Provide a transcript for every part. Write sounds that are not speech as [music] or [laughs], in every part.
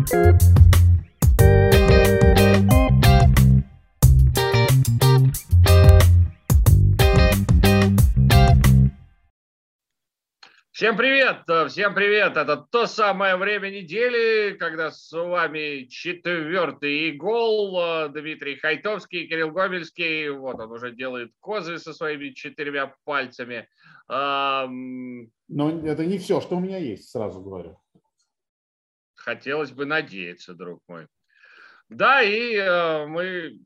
Всем привет! Всем привет! Это то самое время недели, когда с вами четвертый гол. Дмитрий Хайтовский, Кирилл Гомельский. Вот он уже делает козы со своими четырьмя пальцами. Но это не все, что у меня есть, сразу говорю. Хотелось бы надеяться, друг мой. Да, и э, мы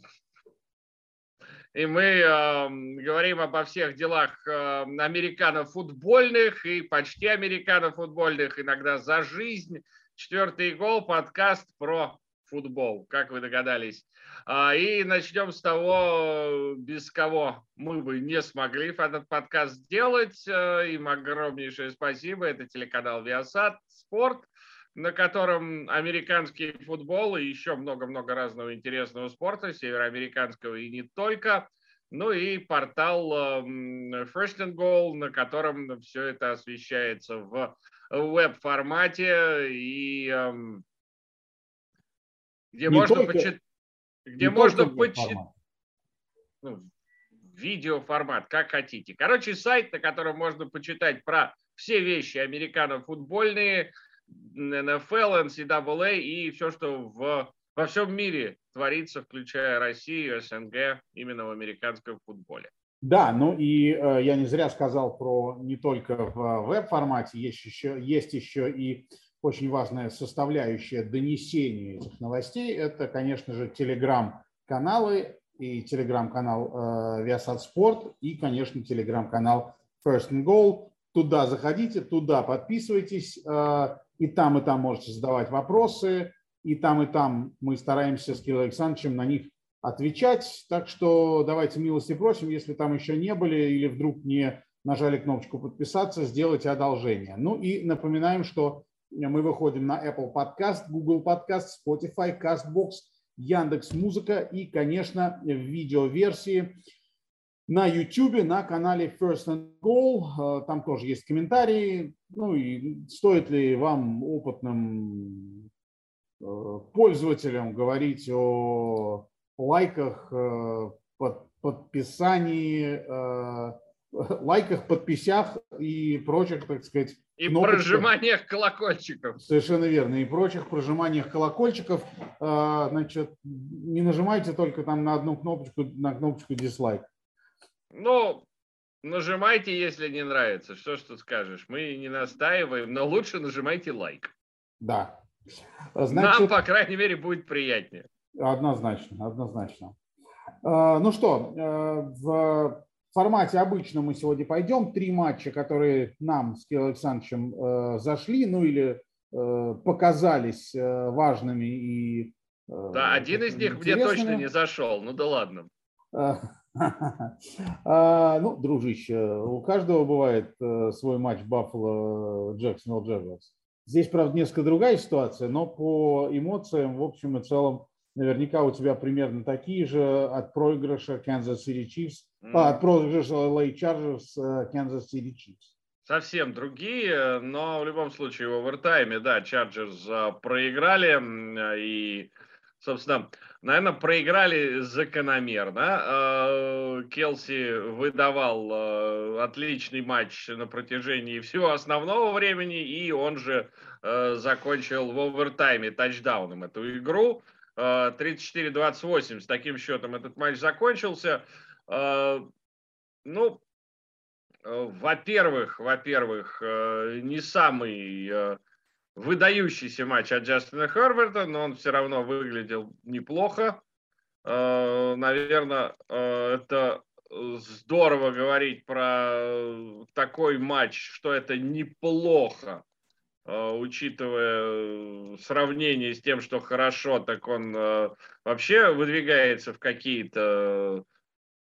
и мы э, говорим обо всех делах э, американо-футбольных и почти американо-футбольных, иногда за жизнь. Четвертый гол, подкаст про футбол, как вы догадались. Э, и начнем с того, без кого мы бы не смогли этот подкаст сделать. Э, им огромнейшее спасибо. Это телеканал Viasat Спорт на котором американский футбол и еще много-много разного интересного спорта, североамериканского и не только. Ну и портал эм, First and Goal, на котором все это освещается в веб-формате и эм, где не можно почитать где можно почитать ну, видеоформат, как хотите. Короче, сайт, на котором можно почитать про все вещи американо-футбольные, НФЛ, NCAA и все, что в, во всем мире творится, включая Россию, СНГ, именно в американском футболе. Да, ну и э, я не зря сказал про не только в веб-формате, есть еще, есть еще и очень важная составляющая донесения этих новостей. Это, конечно же, телеграм-каналы и телеграм-канал э, Viasat Sport и, конечно, телеграм-канал First and Goal. Туда заходите, туда подписывайтесь. Э, и там, и там можете задавать вопросы, и там, и там мы стараемся с Кириллом Александровичем на них отвечать. Так что давайте милости просим, если там еще не были или вдруг не нажали кнопочку подписаться, сделайте одолжение. Ну и напоминаем, что мы выходим на Apple Podcast, Google Podcast, Spotify, CastBox, Яндекс Музыка и, конечно, в видеоверсии на YouTube, на канале First and Goal. Э, там тоже есть комментарии. Ну и стоит ли вам, опытным э, пользователям, говорить о лайках, э, под, подписании, [laughs] лайках, подписях и прочих, так сказать, и прожиманиях колокольчиков. Совершенно верно. И прочих прожиманиях колокольчиков. Значит, не нажимайте только там на одну кнопочку, на кнопочку дизлайк. Ну, нажимайте, если не нравится. Что ж тут скажешь? Мы не настаиваем, но лучше нажимайте лайк. Да. Значит, Нам, по крайней мере, будет приятнее. Однозначно, однозначно. А, ну что, э, в формате обычно мы сегодня пойдем. Три матча, которые нам с Кириллом Александровичем э, зашли, ну или э, показались важными и Да, один из них мне точно не зашел. Ну да ладно. [laughs] А, ну, дружище, у каждого бывает э, свой матч Баффало Джексонвилл Джагуарс. Здесь, правда, несколько другая ситуация, но по эмоциям, в общем и целом, наверняка у тебя примерно такие же от проигрыша Kansas City Chiefs, mm. а, от проигрыша LA Chargers э, Kansas City Chiefs. Совсем другие, но в любом случае в овертайме, да, Chargers э, проиграли и собственно, наверное, проиграли закономерно. А, Келси выдавал а, отличный матч на протяжении всего основного времени, и он же а, закончил в овертайме тачдауном эту игру. 34-28 с таким счетом этот матч закончился. Ну, во-первых, во-первых, не самый выдающийся матч от Джастина Херберта, но он все равно выглядел неплохо. Э, Наверное, э, это здорово говорить про такой матч, что это неплохо, э, учитывая сравнение с тем, что хорошо, так он вообще выдвигается в какие-то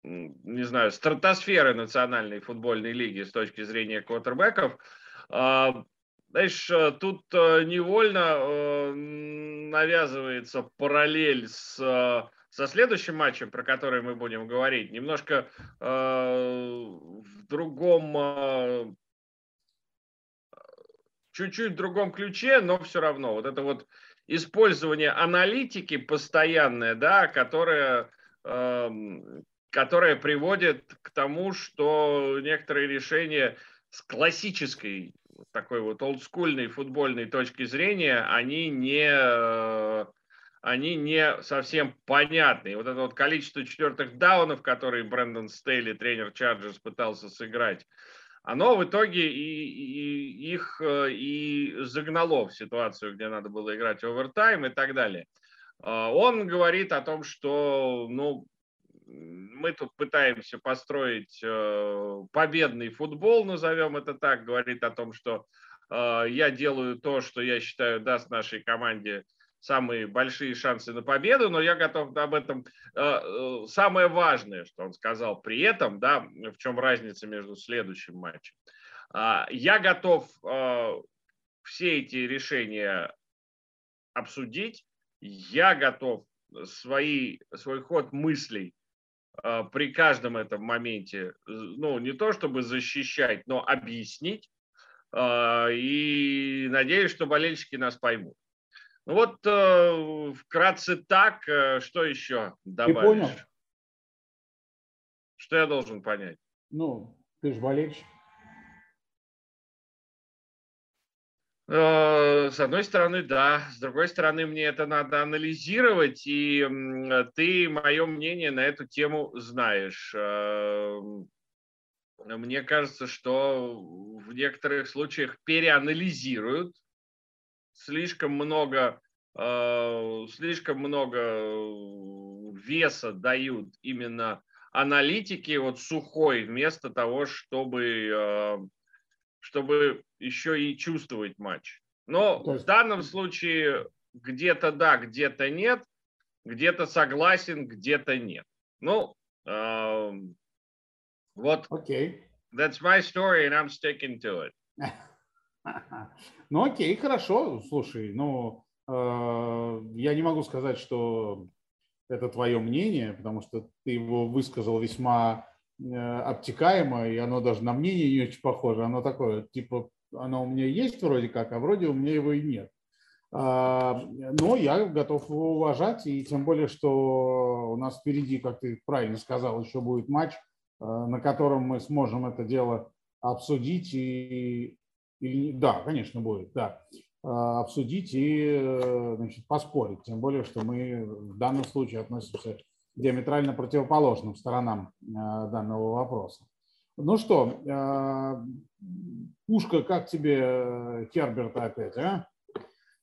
не знаю, стратосферы национальной футбольной лиги с точки зрения квотербеков. Знаешь, э, тут э, невольно э, навязывается параллель с, со следующим матчем, про который мы будем говорить, немножко в другом чуть-чуть в другом ключе, но все равно. Вот это вот использование аналитики постоянное, да, которое, э, которое приводит к тому, что некоторые решения с классической такой вот олдскульной футбольной точки зрения, они не, э, они не совсем понятны. вот это вот количество четвертых даунов, которые Брэндон Стейли, тренер Чарджерс, пытался сыграть, оно в итоге и, и, их э, и загнало в ситуацию, где надо было играть овертайм и так далее. А, он говорит о том, что ну, мы тут пытаемся построить э, победный футбол, назовем это так, говорит о том, что э, я делаю то, что я считаю даст нашей команде самые большие шансы на победу, но я готов об этом. Э, самое важное, что он сказал при этом, да, в чем разница между следующим матчем. А, я готов все эти решения обсудить, я готов свои, свой ход мыслей при каждом этом моменте, ну, не то чтобы защищать, но объяснить. И надеюсь, что болельщики нас поймут. Ну вот э, вкратце так, э, что еще добавишь? Ты понял? Что я должен понять? Ну, ты же болельщик. С одной стороны, да. С другой стороны, мне это надо анализировать, и ты мое мнение на эту тему знаешь. Э, мне кажется, что в некоторых случаях переанализируют слишком много, э, слишком много э, веса дают именно аналитики вот сухой, вместо того, чтобы, э, чтобы еще и чувствовать матч. Но в данном случае где-то да, где-то нет, где-то согласен, где-то нет. Ну, э, вот. Okay. That's my story, and I'm sticking to it. [laughs] Ну окей, хорошо, слушай, ну э, я не могу сказать, что это твое мнение, потому что ты его высказал весьма обтекаемо, и оно даже на мнение не очень похоже. Оно такое, типа, оно у меня есть вроде как, а вроде у меня его и нет. А, но я готов его уважать, и тем более, что у нас впереди, как ты правильно сказал, еще будет матч, э, на котором мы сможем это дело обсудить и или, да, конечно, будет, да. А, обсудить и э, значит, поспорить. Тем более, что мы в данном случае относимся диаметрально противоположным сторонам э, данного вопроса. Ну что, э, Пушка, как тебе Херберта опять, а?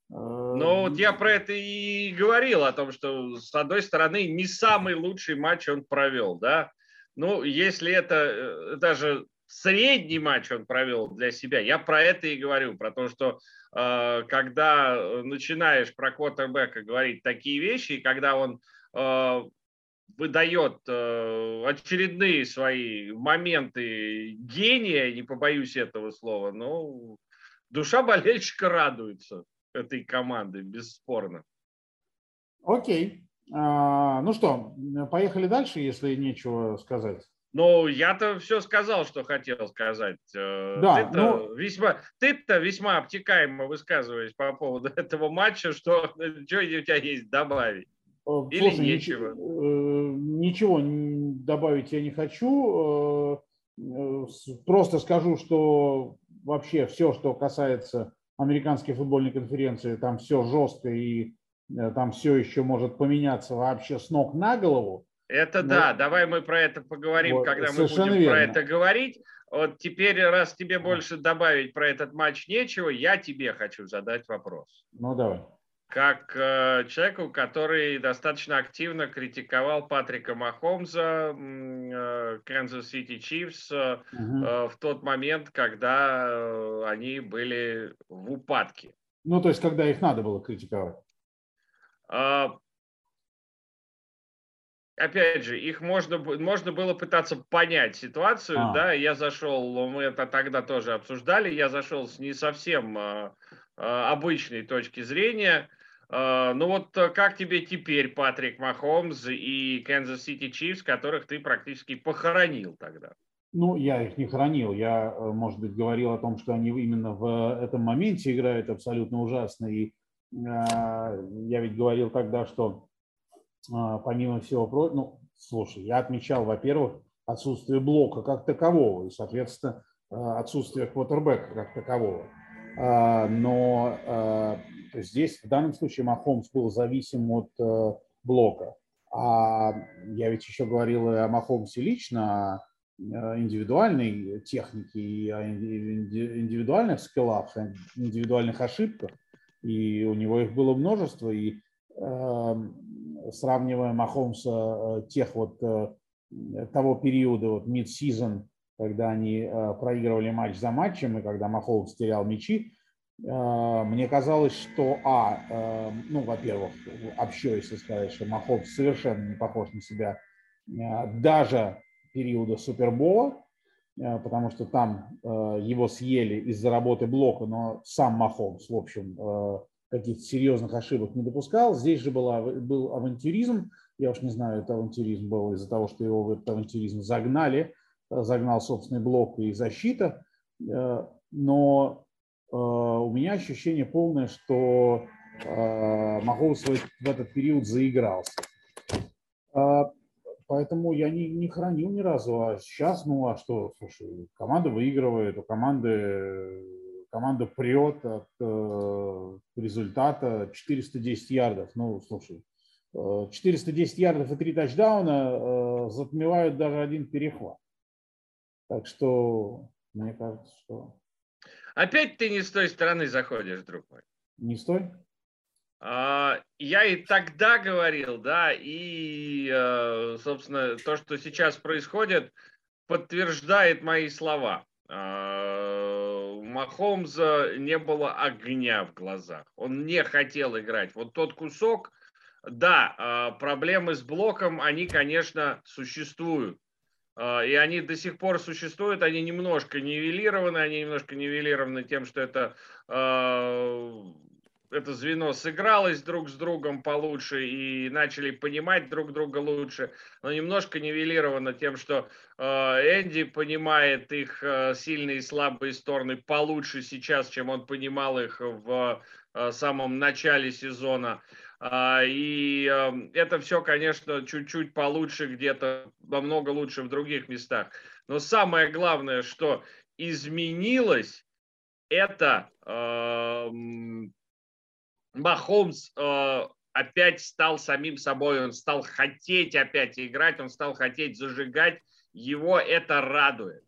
Ну, вот я про это и говорил, о том, что, с одной стороны, не самый лучший матч он провел, да. Ну, если это даже средний матч он провел для себя. Я про это и говорю, про то, что э, когда начинаешь про квотербека говорить такие вещи, и когда он э, выдает э, очередные свои моменты гения, не побоюсь этого слова, ну, душа болельщика радуется этой команды, бесспорно. Окей. А, ну что, поехали дальше, если нечего сказать. Ну, я-то все сказал, что хотел сказать. Э, да, ты-то, ну... весьма, ты-то весьма обтекаемо высказываешь по поводу [laughs] этого матча, что, [laughs] что у тебя есть добавить. Э, Или Слушай, нечего? Ничего добавить я не хочу. Просто скажу, что вообще все, что касается американской футбольной конференции, там все жестко и там все еще может поменяться вообще с ног на голову. Это ну, да, давай мы про это поговорим, вот, когда мы будем верно. про это говорить. Вот теперь, раз тебе больше добавить про этот матч нечего, я тебе хочу задать вопрос. Ну давай. Как э, человеку, который достаточно активно критиковал Патрика Махомза, Kansas City Chiefs, э, угу. э, в тот момент, когда э, они были в упадке. Ну, то есть, когда их надо было критиковать. Опять же, их можно, можно было пытаться понять ситуацию, а. да, я зашел, мы это тогда тоже обсуждали, я зашел с не совсем а, обычной точки зрения, ну вот э, как тебе теперь Патрик Махомс и Kansas City Chiefs, которых ты практически похоронил тогда? Ну, я их не хранил. Я, э, может быть, говорил о том, что они именно в этом моменте играют абсолютно ужасно. И э, я ведь говорил тогда, что э, помимо всего прочего, ну, слушай, я отмечал, во-первых, отсутствие блока как такового и, соответственно, э, отсутствие квотербека как такового. Э, но э, здесь в данном случае Махомс был зависим от э, блока. А я ведь еще говорил о Махомсе лично, Э, индивидуальной техники и о индивидуальных скиллах, индивидуальных ошибках. И у него их было множество. И э, сравнивая Махомса э, тех вот того периода, вот mid-season, когда они проигрывали матч за матчем, и когда Махомс терял мячи, мне казалось, что, а, э, ну, во-первых, общо, если сказать, что Махомс совершенно не похож на себя, даже периода Супербола, э, потому что там э, его съели из-за работы блока, но сам Махомс, в общем, э, каких-то серьезных ошибок не допускал. Здесь же была, был авантюризм. Я уж не знаю, это авантюризм был из-за того, что его в этот авантюризм загнали, загнал собственный блок и защита. Но у меня ощущение полное, что Махомс в этот период заигрался. Поэтому я не, не хранил ни разу. А сейчас, ну а что, слушай, команда выигрывает, у команды команда прет от э, результата 410 ярдов. Ну, слушай, 410 э, ярдов и три тачдауна э, затмевают даже один перехват. Так что, мне кажется, что... Опять ты не с той стороны заходишь, друг мой. Не с той? А, я и тогда говорил, да, и, э, собственно, то, что сейчас происходит, подтверждает мои слова. А, у Махомза не было огня в глазах. Он не хотел играть. Вот тот кусок, да, а, проблемы с блоком, они, конечно, существуют. И они до сих пор существуют, они немножко нивелированы, они немножко нивелированы тем, что это это звено сыгралось друг с другом получше и начали понимать друг друга лучше, но немножко нивелировано тем, что э, Энди понимает их сильные и слабые стороны получше сейчас, чем он понимал их в самом начале сезона. А, и это все, конечно, чуть-чуть получше где-то, намного лучше в других местах. Но самое главное, что изменилось, это Махомс э, опять стал самим собой, он стал хотеть опять играть, он стал хотеть зажигать, его это радует.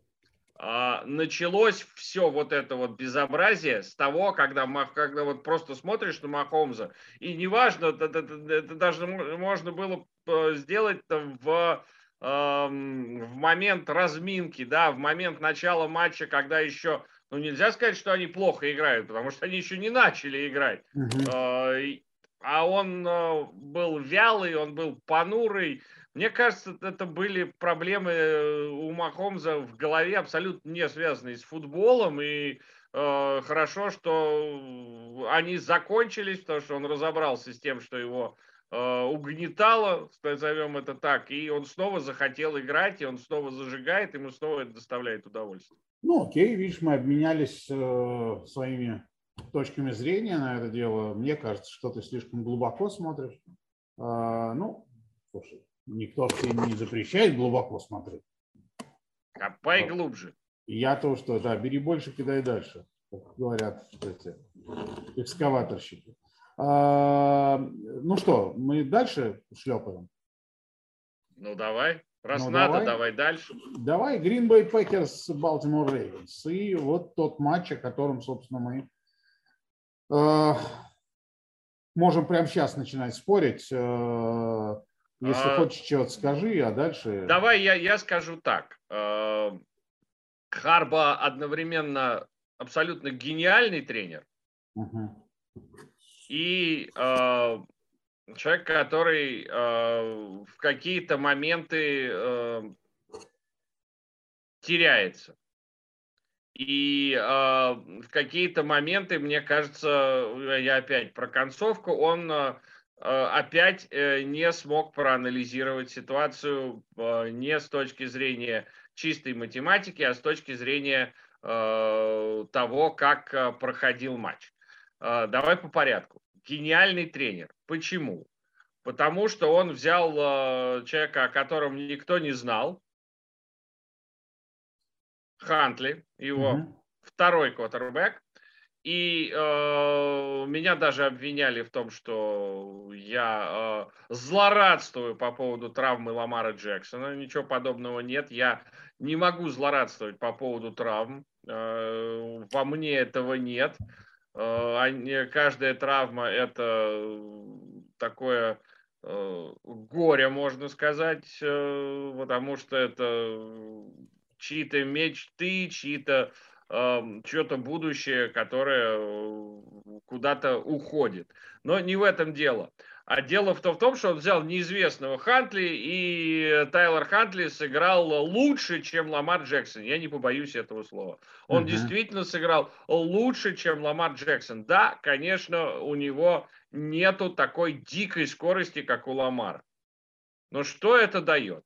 Э, началось все вот это вот безобразие с того, когда, когда вот просто смотришь на Махомза, и неважно, это, это, это даже можно было э, сделать в эм, в момент разминки, да, в момент начала матча, когда еще ну, нельзя сказать, что они плохо играют, потому что они еще не начали играть. Uh-huh. А он а, был вялый, он был понурый. Мне кажется, это были проблемы э, у Махомза в голове, абсолютно не связанные с футболом. И э, хорошо, что они закончились, потому что он разобрался с тем, что его э, угнетало, назовем это так, и он снова захотел играть, и он снова зажигает, ему снова это доставляет удовольствие. Ну, окей, видишь, мы обменялись э, своими точками зрения на это дело. Мне кажется, что ты слишком глубоко смотришь. Э, ну, слушай, никто не запрещает глубоко смотреть. Копай вот. глубже. Я то, что, да, бери больше, кидай дальше, как говорят эти экскаваторщики. А, ну что, мы дальше шлепаем? Ну, давай. Раз ну, надо, давай, давай дальше. Давай Green Bay Packers, Baltimore Ravens. И вот тот матч, о котором, собственно, мы э, можем прямо сейчас начинать спорить. Э, если а, хочешь чего-то скажи, а дальше... Давай я, я скажу так. Э, Харба одновременно абсолютно гениальный тренер. Угу. И э, человек, который э, в какие-то моменты э, теряется. И э, в какие-то моменты, мне кажется, я опять про концовку, он э, опять э, не смог проанализировать ситуацию э, не с точки зрения чистой математики, а с точки зрения э, того, как э, проходил матч. Э, давай по порядку. Гениальный тренер. Почему? Потому что он взял э, человека, о котором никто не знал, Хантли, его угу. второй квотербек, и э, меня даже обвиняли в том, что я э, злорадствую по поводу травмы Ламара Джексона. Ничего подобного нет. Я не могу злорадствовать по поводу травм. Э, во мне этого нет. Э, каждая травма это такое э, горе, можно сказать, э, потому что это чьи-то мечты, чьи-то чье-то будущее, которое э, куда-то уходит. Но не в этом дело. А дело в том, в том, что он взял неизвестного Хантли, и Тайлер Хантли сыграл лучше, чем Ламар Джексон. Я не побоюсь этого слова. Он uh-huh. действительно сыграл лучше, чем Ламар Джексон. Да, конечно, у него нету такой дикой скорости, как у Ламара. Но что это дает?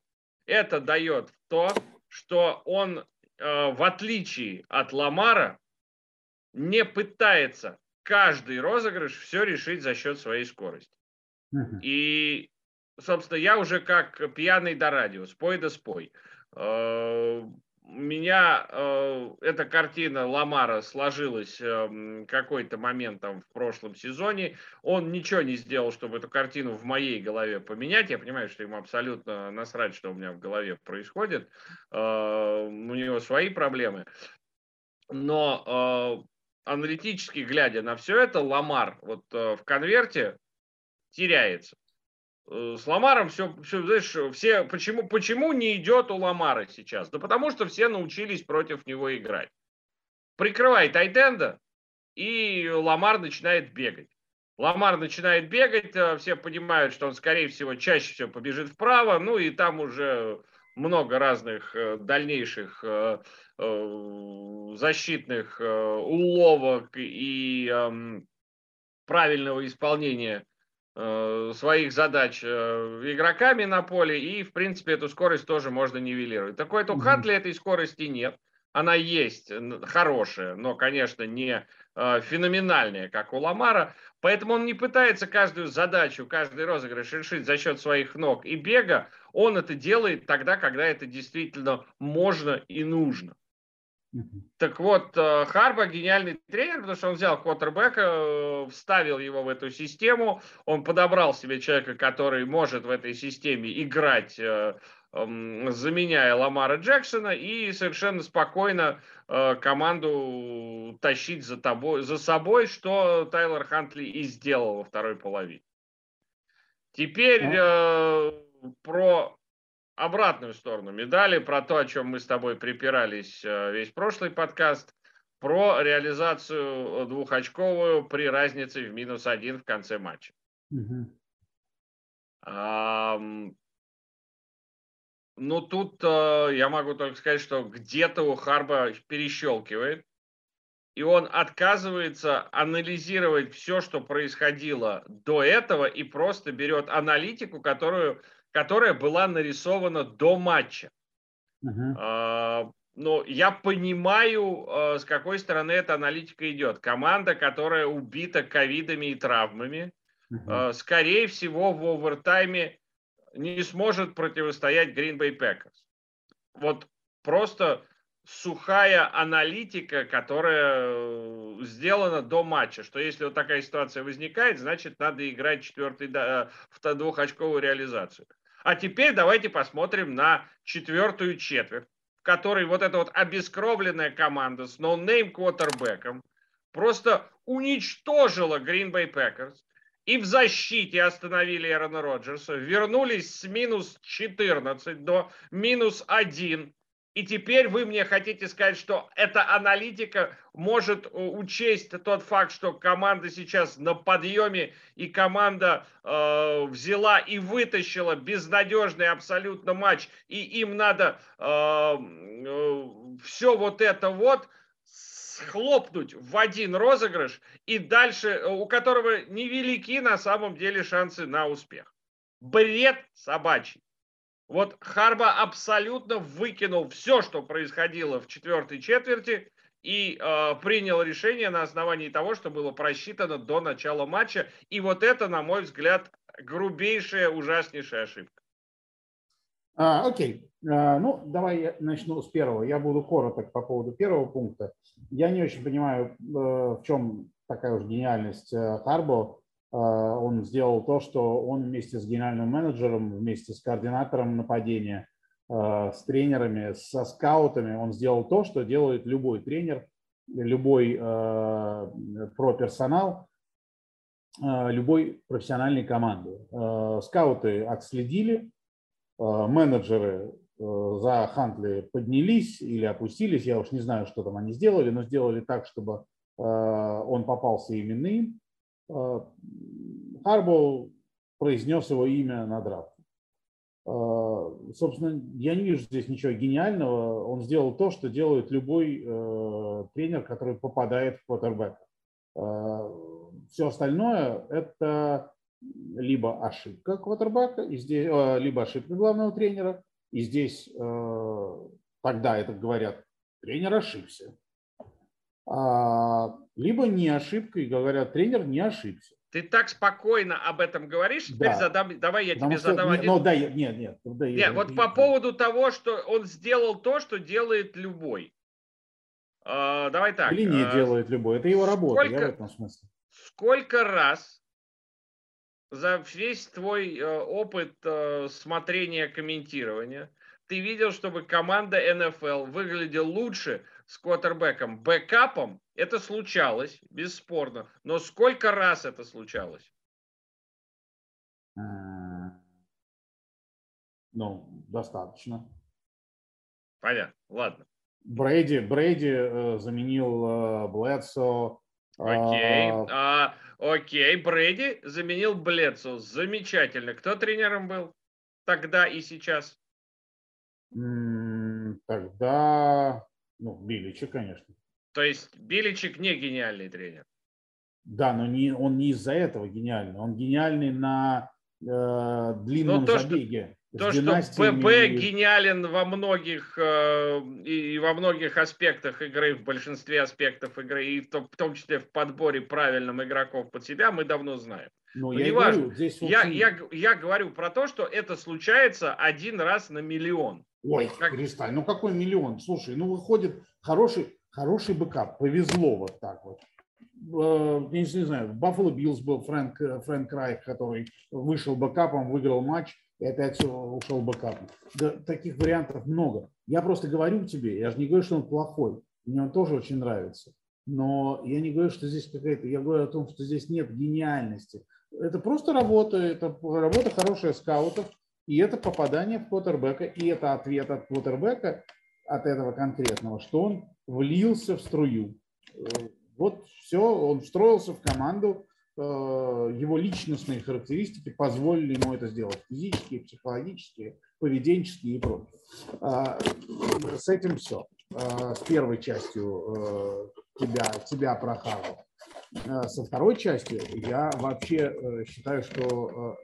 Это дает то, что он в отличие от Ламара, не пытается каждый розыгрыш все решить за счет своей скорости. И, собственно, я уже как пьяный до радио, спой да спой. Меня э, эта картина Ламара сложилась э, какой-то момент там в прошлом сезоне. Он ничего не сделал, чтобы эту картину в моей голове поменять. Я понимаю, что ему абсолютно насрать, что у меня в голове происходит. Э, у него свои проблемы. Но э, аналитически глядя на все это, Ламар вот э, в конверте теряется. Э, с Ламаром все, все, знаешь, все, почему, почему не идет у Ламара сейчас? Да потому что все научились против него играть. Прикрывай тайтенда, и Ламар начинает бегать. Ламар начинает бегать, э, все понимают, что он, скорее всего, чаще всего побежит вправо, ну и там уже много разных э, дальнейших защитных уловок и эм, правильного исполнения своих задач э, игроками на поле, и, в принципе, эту скорость тоже можно нивелировать. Такой у Хантли этой скорости нет. Она есть, хорошая, но, конечно, не э, феноменальная, как у Ламара. Поэтому он не пытается каждую задачу, каждый розыгрыш решить за счет своих ног и бега. Он это делает тогда, когда это действительно можно и нужно. Так вот, э, Харба гениальный тренер, потому что он взял квотербека, э, вставил его в эту систему, он подобрал себе человека, который может в этой системе играть, э, заменяя Ламара Джексона, и совершенно спокойно команду тащить за, тобой, за ну. что Тайлер Хантли и сделал во второй половине. Теперь э, про обратную сторону медали, про то, о чем мы с тобой припирались э, весь прошлый подкаст, про реализацию двухочковую при разнице в минус один в конце матча. Угу. А, ну, тут а, я могу только сказать, что где-то у Харба перещелкивает, и он отказывается анализировать все, что происходило до этого, и просто берет аналитику, которую которая была нарисована до матча. Uh-huh. Но я понимаю, а, с какой стороны эта аналитика идет. Команда, которая убита ковидами и травмами, uh-huh. скорее всего, в овертайме не сможет противостоять Green Bay Packers. Вот просто сухая аналитика, которая э, сделана до матча, что если вот такая ситуация возникает, значит, надо играть четвертый, двухочковую реализацию. А теперь давайте посмотрим на четвертую четверть, в которой вот эта вот обескровленная команда с ноунейм квотербеком просто уничтожила Green Bay Packers и в защите остановили Эрона Роджерса, вернулись с минус 14 до минус 1 и теперь вы мне хотите сказать, что эта аналитика может э, учесть тот факт, что команда сейчас на подъеме, и команда э, взяла и вытащила безнадежный абсолютно матч, и им надо э, э, все вот это вот схлопнуть в один розыгрыш, и дальше, э, у которого невелики на самом деле шансы на успех. Бред собачий. Вот Харба абсолютно выкинул все, что происходило в четвертой четверти, и э, принял решение на основании того, что было просчитано до начала матча. И вот это, на мой взгляд, грубейшая, ужаснейшая ошибка. А, окей. А, ну, давай я начну с первого. Я буду короток по поводу первого пункта. Я не очень понимаю, э, в чем такая уж гениальность э, Харбо. Э, он сделал то, что он вместе с генеральным менеджером, вместе с координатором нападения, с тренерами, со скаутами, он сделал то, что делает любой тренер, любой про персонал, любой профессиональной команды. Скауты отследили, менеджеры за Хантли поднялись или опустились, я уж не знаю, что там они сделали, но сделали так, чтобы он попался именно им. Харбоу произнес его имя на драфт. Собственно, я не вижу здесь ничего гениального. Он сделал то, что делает любой тренер, который попадает в квотербека. Все остальное – это либо ошибка квотербека, и здесь, либо ошибка главного тренера, и здесь тогда это говорят, тренер ошибся. А, либо не ошибка, и говорят, тренер не ошибся. Ты так спокойно об этом говоришь, теперь да. задам, давай я Потому тебе что, задам нет, один... Ну, да, нет, нет. Да, нет, вот по поводу того, что он сделал то, что делает любой. Uh, давай так. Или не uh, делает любой, это его работа, сколько, я в этом смысле. Сколько раз за весь твой uh, опыт смотрения, комментирования ты видел, чтобы команда НФЛ выглядела лучше с квотербеком, бэкапом, это случалось, бесспорно. Но сколько раз это случалось? Ну, достаточно. Понятно, ладно. Брейди, Брейди э, заменил э, Блэдсо. Окей, а, а, окей, Брейди заменил Блэдсо. Замечательно. Кто тренером был тогда и сейчас? Тогда ну, Биличек, конечно. То есть Биличек не гениальный тренер? Да, но не, он не из-за этого гениальный. Он гениальный на э, длинном ну, то, забеге. Что, то, что ББ гениален во многих э, и во многих аспектах игры, в большинстве аспектов игры, и в том, в том числе в подборе правильным игроков под себя, мы давно знаем. Но, Но я, важно. говорю, здесь я, я, я говорю про то, что это случается один раз на миллион. Ой, как... Кристаль, ну какой миллион? Слушай, ну выходит хороший, хороший бэкап, повезло вот так вот. Э, я не знаю, в Buffalo Bills был Фрэнк, Фрэнк Райх, который вышел бэкапом, выиграл матч и опять ушел бэкапом. Да, таких вариантов много. Я просто говорю тебе, я же не говорю, что он плохой, мне он тоже очень нравится. Но я не говорю, что здесь какая-то, я говорю о том, что здесь нет гениальности. Это просто работа, это работа хорошая скаутов, и это попадание в квотербека, и это ответ от квотербека, от этого конкретного, что он влился в струю. Э, вот все, он встроился в команду, э, его личностные характеристики позволили ему это сделать. Физические, психологические, поведенческие и прочее. А, с этим все. А, с первой частью э, тебя, тебя прохавал. Со второй частью я вообще считаю, что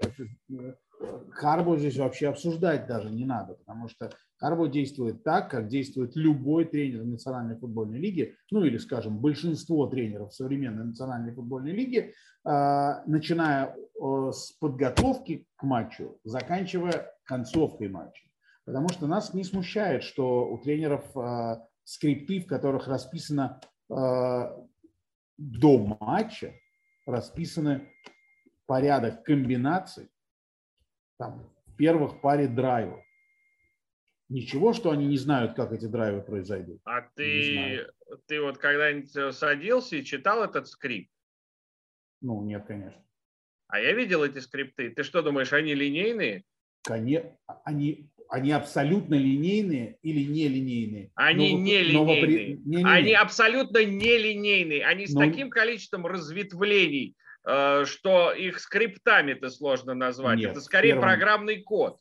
Харбо здесь вообще обсуждать даже не надо, потому что Харбо действует так, как действует любой тренер Национальной футбольной лиги, ну или, скажем, большинство тренеров современной Национальной футбольной лиги, а, начиная с подготовки к матчу, заканчивая концовкой матча. Потому что нас не смущает, что у тренеров а, скрипты, в которых расписано а, до матча, расписаны порядок комбинаций, там, в первых паре драйвов. Ничего, что они не знают, как эти драйвы произойдут. А ты, ты вот когда-нибудь э, садился и читал этот скрипт? Ну, нет, конечно. А я видел эти скрипты. Ты что думаешь, они линейные? Конечно, они, они абсолютно линейные или нелинейные? Они нелинейные. Не они абсолютно нелинейные. Они с но... таким количеством разветвлений, что их скриптами-то сложно назвать. Нет, Это скорее первым... программный код.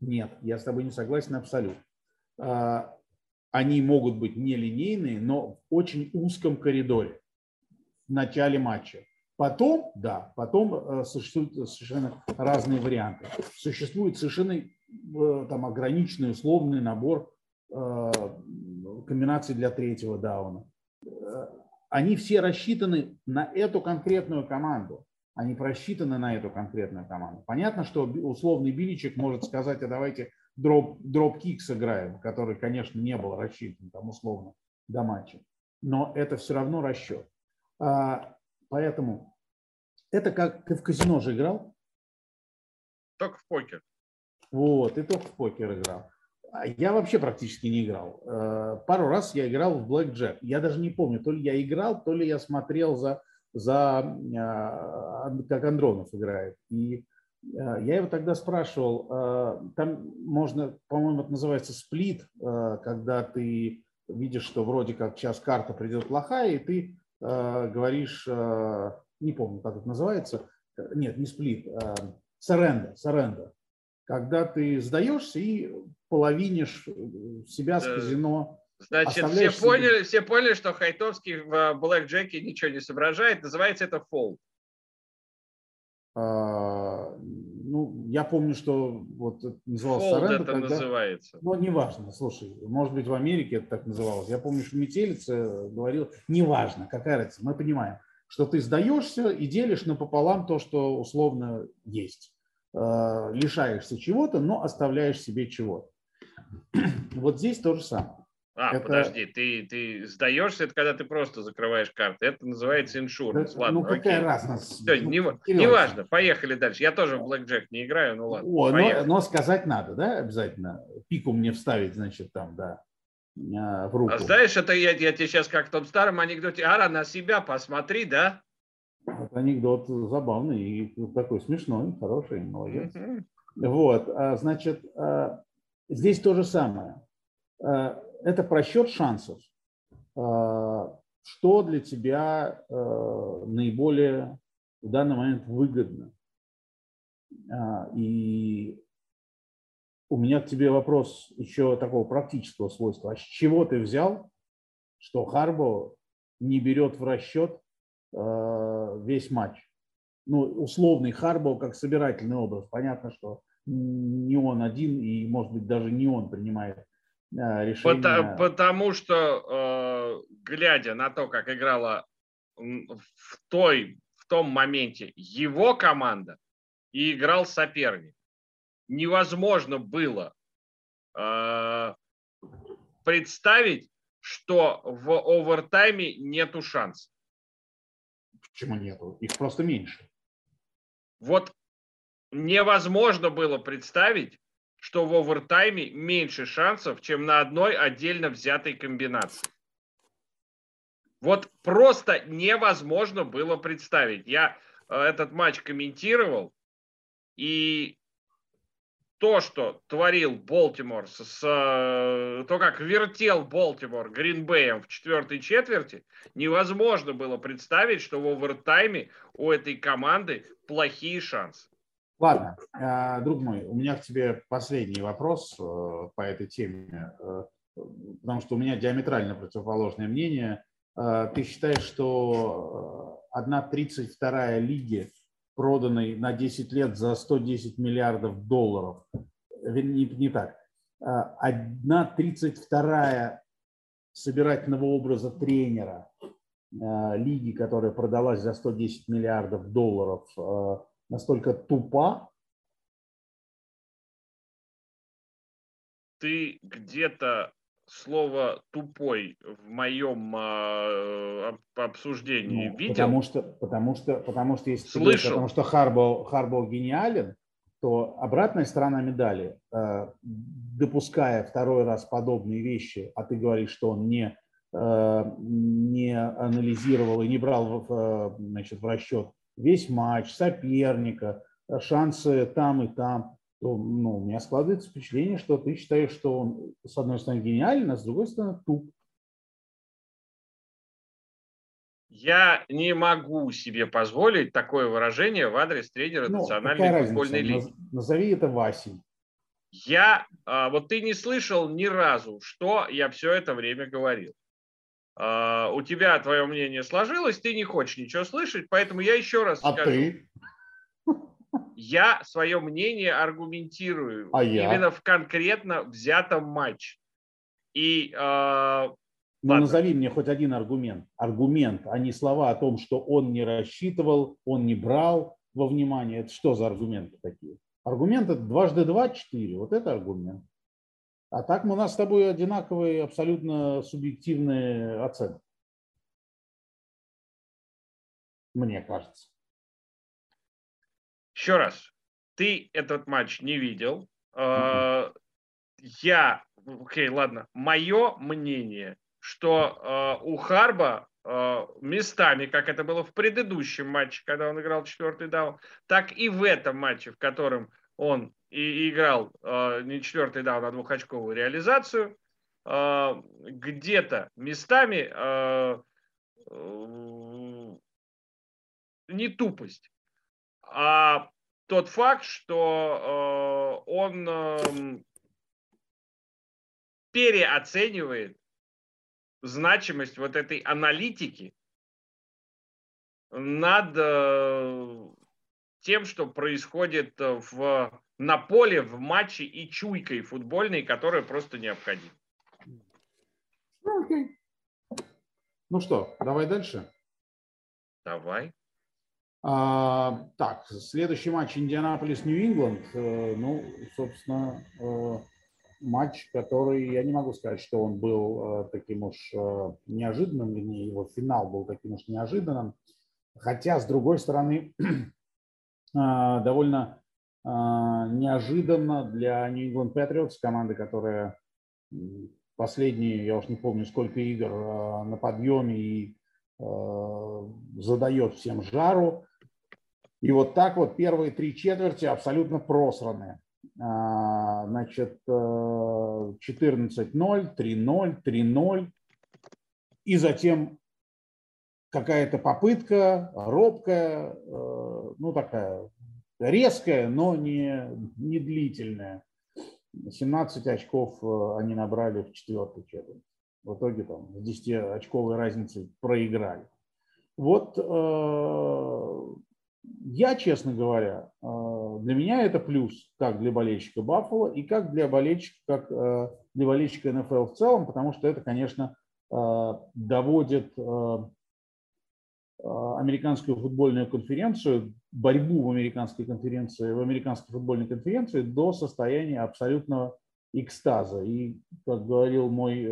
Нет, я с тобой не согласен абсолютно. А, они могут быть нелинейные, но в очень узком коридоре в начале матча. Потом, да, потом э, существуют совершенно разные варианты. Существует совершенно э, там ограниченный условный набор э, комбинаций для третьего дауна. Они все рассчитаны на эту конкретную команду. Они просчитаны на эту конкретную команду. Понятно, что условный Биличек может сказать, а давайте дроп, дроп-кик сыграем, который, конечно, не был рассчитан там условно до матча. Но это все равно расчет. А, Поэтому это как ты в казино же играл? Только в покер. Вот, и только в покер играл. А я вообще практически не играл. Э, пару раз я играл в Блэк Джек. Я даже не помню, то ли я играл, то ли я смотрел за, за а, как Андронов играет. И э, я его тогда спрашивал, э, там можно, по-моему, это называется сплит, когда ты видишь, что вроде как сейчас карта придет плохая, и ты Э, говоришь, э, не помню, как это называется, нет, не сплит, саренда, саренда, когда ты сдаешься и половинишь себя с казино. Значит, все поняли, все поняли, что Хайтовский в Блэк Джеке ничего не соображает. Называется это фолд. А, ну, я помню, что вот назывался Fold Соренто, это когда... называется. Ну, неважно, слушай, может быть, в Америке это так называлось. Я помню, что Метелица говорил, неважно, какая разница, мы понимаем, что ты сдаешься и делишь напополам то, что условно есть. Э, лишаешься чего-то, но оставляешь себе чего-то. Вот здесь то же самое. А, это... подожди, ты, ты сдаешься, это когда ты просто закрываешь карты. Это называется иншуранс. Да, ладно, ну какая окей. разница? Все, не, не важно, поехали дальше. Я тоже в блэкджек не играю, ну ладно. О, но, но сказать надо, да, обязательно. Пику мне вставить, значит, там, да, в руку. А знаешь, это я, я тебе сейчас как в том старом анекдоте. Ара, на себя посмотри, да? Это анекдот забавный и такой смешной, хороший, молодец. Mm-hmm. Вот, а, значит, а, здесь то же самое а, это просчет шансов. А, что для тебя а, наиболее в данный момент выгодно? И у меня к тебе вопрос еще такого практического свойства. А с чего ты взял, что Харбо не берет в расчет весь матч? Ну, условный Харбо как собирательный образ. Понятно, что не он один, и, может быть, даже не он принимает решение. Потому, потому что, э, глядя на то, как играла в, той, в том моменте его команда и играл соперник, невозможно было э, представить, что в овертайме нету шансов. Почему нету? Их просто меньше. Вот невозможно было представить, что в овертайме меньше шансов, чем на одной отдельно взятой комбинации. Вот просто невозможно было представить. Я э, этот матч комментировал, и то, что творил Болтимор, с, с, э, то, как вертел Болтимор Гринбеем в четвертой четверти, невозможно было представить, что в овертайме у этой команды плохие шансы. Ладно, э, друг мой, у меня к тебе последний вопрос э, по этой теме, э, потому что у меня диаметрально противоположное мнение. Ты считаешь, что 1,32 лиги, проданной на 10 лет за 110 миллиардов долларов, не, не так, 1,32 собирательного образа тренера лиги, которая продалась за 110 миллиардов долларов, настолько тупа. Ты где-то слово тупой в моем э, обсуждении ну, видел? Потому что, потому что, потому что если Слышал. Говоришь, потому что Харбо, Харбо гениален, то обратная сторона медали, э, допуская второй раз подобные вещи, а ты говоришь, что он не, э, не анализировал и не брал в, значит, в расчет весь матч, соперника, шансы там и там, то ну, у меня складывается впечатление, что ты считаешь, что он с одной стороны гениален, а с другой стороны туп. Я не могу себе позволить такое выражение в адрес тренера ну, национальной футбольной лиги. Назови это Васей. Я, а, вот ты не слышал ни разу, что я все это время говорил. Uh, у тебя твое мнение сложилось, ты не хочешь ничего слышать, поэтому я еще раз а скажу. Ты? Я свое мнение аргументирую а я? именно в конкретно взятом матче. И uh, ну, Ладно. назови мне хоть один аргумент. Аргумент, а не слова о том, что он не рассчитывал, он не брал во внимание. Это что за аргументы такие? Аргумент это дважды два – четыре. Вот это аргумент. А так у нас с тобой одинаковые, абсолютно субъективные оценки. Мне кажется. Еще раз. Ты этот матч не видел. Mm-hmm. Я, окей, ладно, мое мнение – что э, у Харба э, местами, как это было в предыдущем матче, когда он играл четвертый даун, так и в этом матче, в котором он и играл э, не четвертый даун, а двухочковую реализацию, э, где-то местами э, э, не тупость, а тот факт, что э, он э, переоценивает значимость вот этой аналитики над э, тем, что происходит э, в, на поле, в матче и чуйкой футбольной, которая просто необходима. Okay. Ну что, давай дальше. Давай. А, так, следующий матч Индианаполис-Нью-Ингланд. Э, ну, собственно, матч, который, я не могу сказать, что он был э, таким уж э, неожиданным, или его финал был таким уж неожиданным. Хотя, с другой стороны, э, [clears throat] довольно неожиданно для New England Patriots, команды, которая последние, я уж не помню, сколько игр на подъеме и задает всем жару. И вот так вот первые три четверти абсолютно просранные. А, значит, 14-0, 3-0, 3-0. И затем какая-то попытка, робкая, э, ну такая резкая, но не, не длительная. 17 очков э, они набрали в четвертой четверти. В итоге там с 10-очковой разницей проиграли. Вот э, я, честно говоря, для меня это плюс как для болельщика Баффало и как для болельщика, как для болельщика НФЛ в целом, потому что это, конечно, доводит американскую футбольную конференцию, борьбу в американской конференции, в американской футбольной конференции до состояния абсолютного экстаза. И, как говорил мой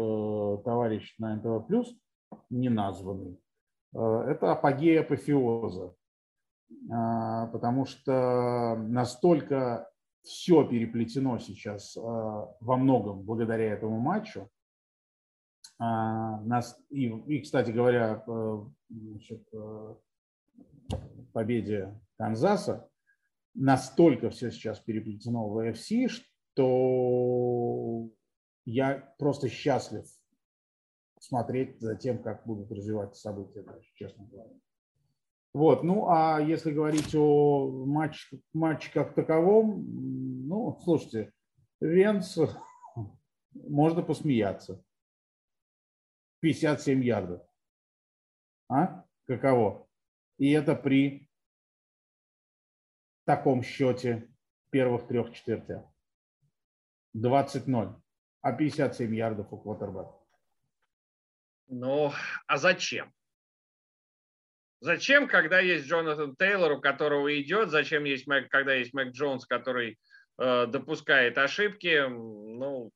товарищ на НТВ+, неназванный, это апогея апофеоза. А, потому что настолько все переплетено сейчас а, во многом благодаря этому матчу. А, нас, и, и, кстати говоря, значит, победе Канзаса, настолько все сейчас переплетено в AFC, что я просто счастлив смотреть за тем, как будут развиваться события дальше, честно говоря. Вот, ну а если говорить о матче, матче как таковом, ну, слушайте, Венц, [laughs] можно посмеяться. 57 ярдов. А? Каково? И это при таком счете первых трех четвертях. 20-0. А 57 ярдов у квотербека. Ну, а зачем? Зачем, когда есть Джонатан Тейлор, у которого идет, зачем есть Мэг, когда есть Мэг Джонс, который э, допускает ошибки, ну,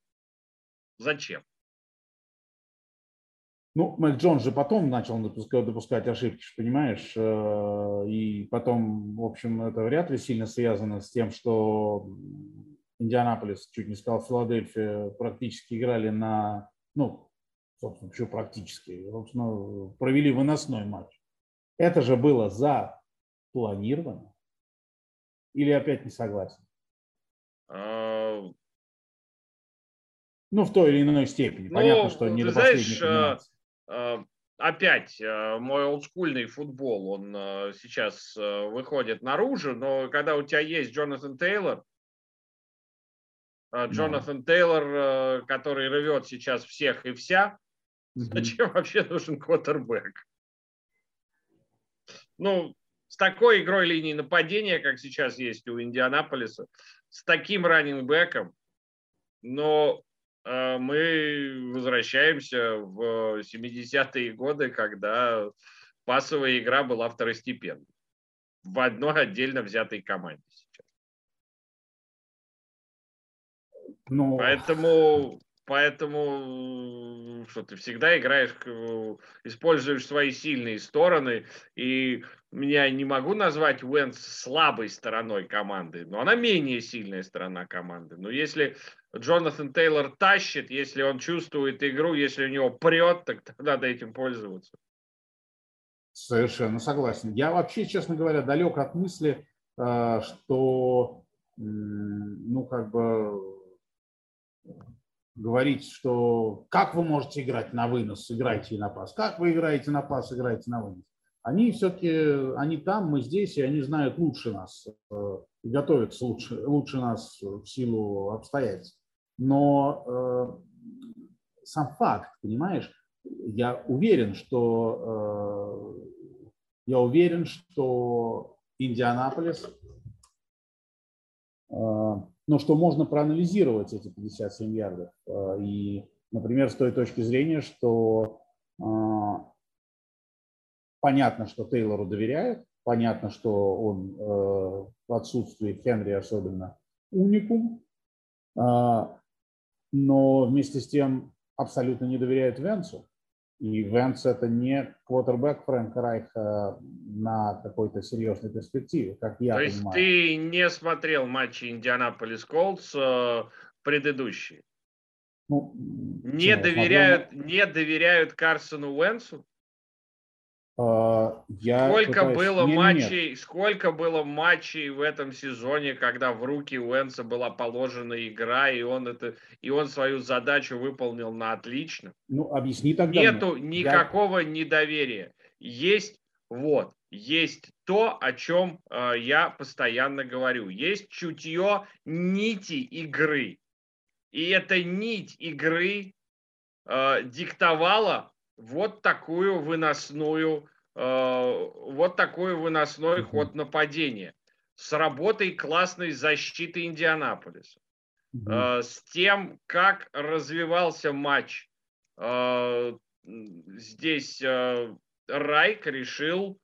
зачем? Ну, Мэг Джонс же потом начал допускать, допускать ошибки, понимаешь, э, и потом, в общем, это вряд ли сильно связано с тем, что Индианаполис, чуть не сказал, Филадельфия практически играли на, ну, собственно, почему практически, собственно, провели выносной матч. Это же было запланировано. Или опять не согласен? А... Ну, в той или иной степени. Ну, Понятно, что не до знаешь, э, э, опять э, мой олдскульный футбол, он сейчас выходит наружу, но когда у тебя есть Джонатан Тейлор, Джонатан Тейлор, который рвет сейчас всех и вся, [laughs] Зачем вообще нужен квотербек? Ну, с такой игрой линии нападения, как сейчас есть у Индианаполиса, с таким раннингбеком, но э, мы возвращаемся в 70-е годы, когда пасовая игра была второстепенной в одной отдельно взятой команде сейчас. Ну... Поэтому Поэтому что ты всегда играешь, используешь свои сильные стороны. И я не могу назвать Уэнс слабой стороной команды, но она менее сильная сторона команды. Но если Джонатан Тейлор тащит, если он чувствует игру, если у него прет, так [laughs] надо этим пользоваться. Совершенно согласен. Я вообще, честно говоря, далек от мысли, э, что, ну, как бы говорить, что как вы можете играть на вынос, играйте и на пас. Как вы играете на пас, играйте на вынос. Они все-таки, они там, мы здесь, и они знают лучше нас, э, и готовятся лучше, лучше нас в силу обстоятельств. Но э, сам факт, понимаешь, я уверен, что э, я уверен, что Индианаполис э, но что можно проанализировать эти 57 ярдов. Э, и, например, с той точки зрения, что э, понятно, что Тейлору доверяют, понятно, что он э, в отсутствии Хенри особенно уникум, но вместе с тем абсолютно не доверяет Венцу. И Венс это не квотербек Фрэнка Райха на какой-то серьезной перспективе, как я То есть ты не смотрел матчи Индианаполис Колдс э, предыдущие? Ну, не, доверяют, смотрел... не доверяют Карсону Уэнсу? А, я сколько пытаюсь... было нет, матчей, нет. сколько было матчей в этом сезоне, когда в руки Уэнса была положена игра, и он это, и он свою задачу выполнил на отлично. Ну, объясни тогда. Нету мне. никакого я... недоверия. Есть вот, есть то, о чем э, я постоянно говорю. Есть чутье нити игры. И эта нить игры э, диктовала вот такую выносную, э, вот такой выносной ход нападения с работой классной защиты Индианаполиса, э, с тем, как развивался матч. Э, здесь э, Райк решил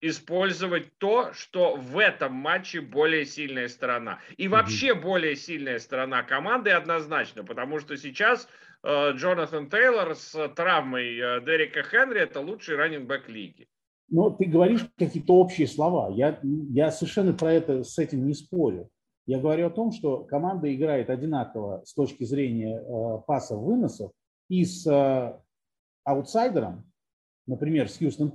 использовать то, что в этом матче более сильная сторона. И вообще более сильная сторона команды однозначно, потому что сейчас Джонатан Тейлор с травмой э, Дерека Хенри – это лучший раннинг лиги. Но ты говоришь какие-то общие слова. Я, я совершенно про это с этим не спорю. Я говорю о том, что команда играет одинаково с точки зрения э, пасов, выносов и с э, аутсайдером, например, с Хьюстон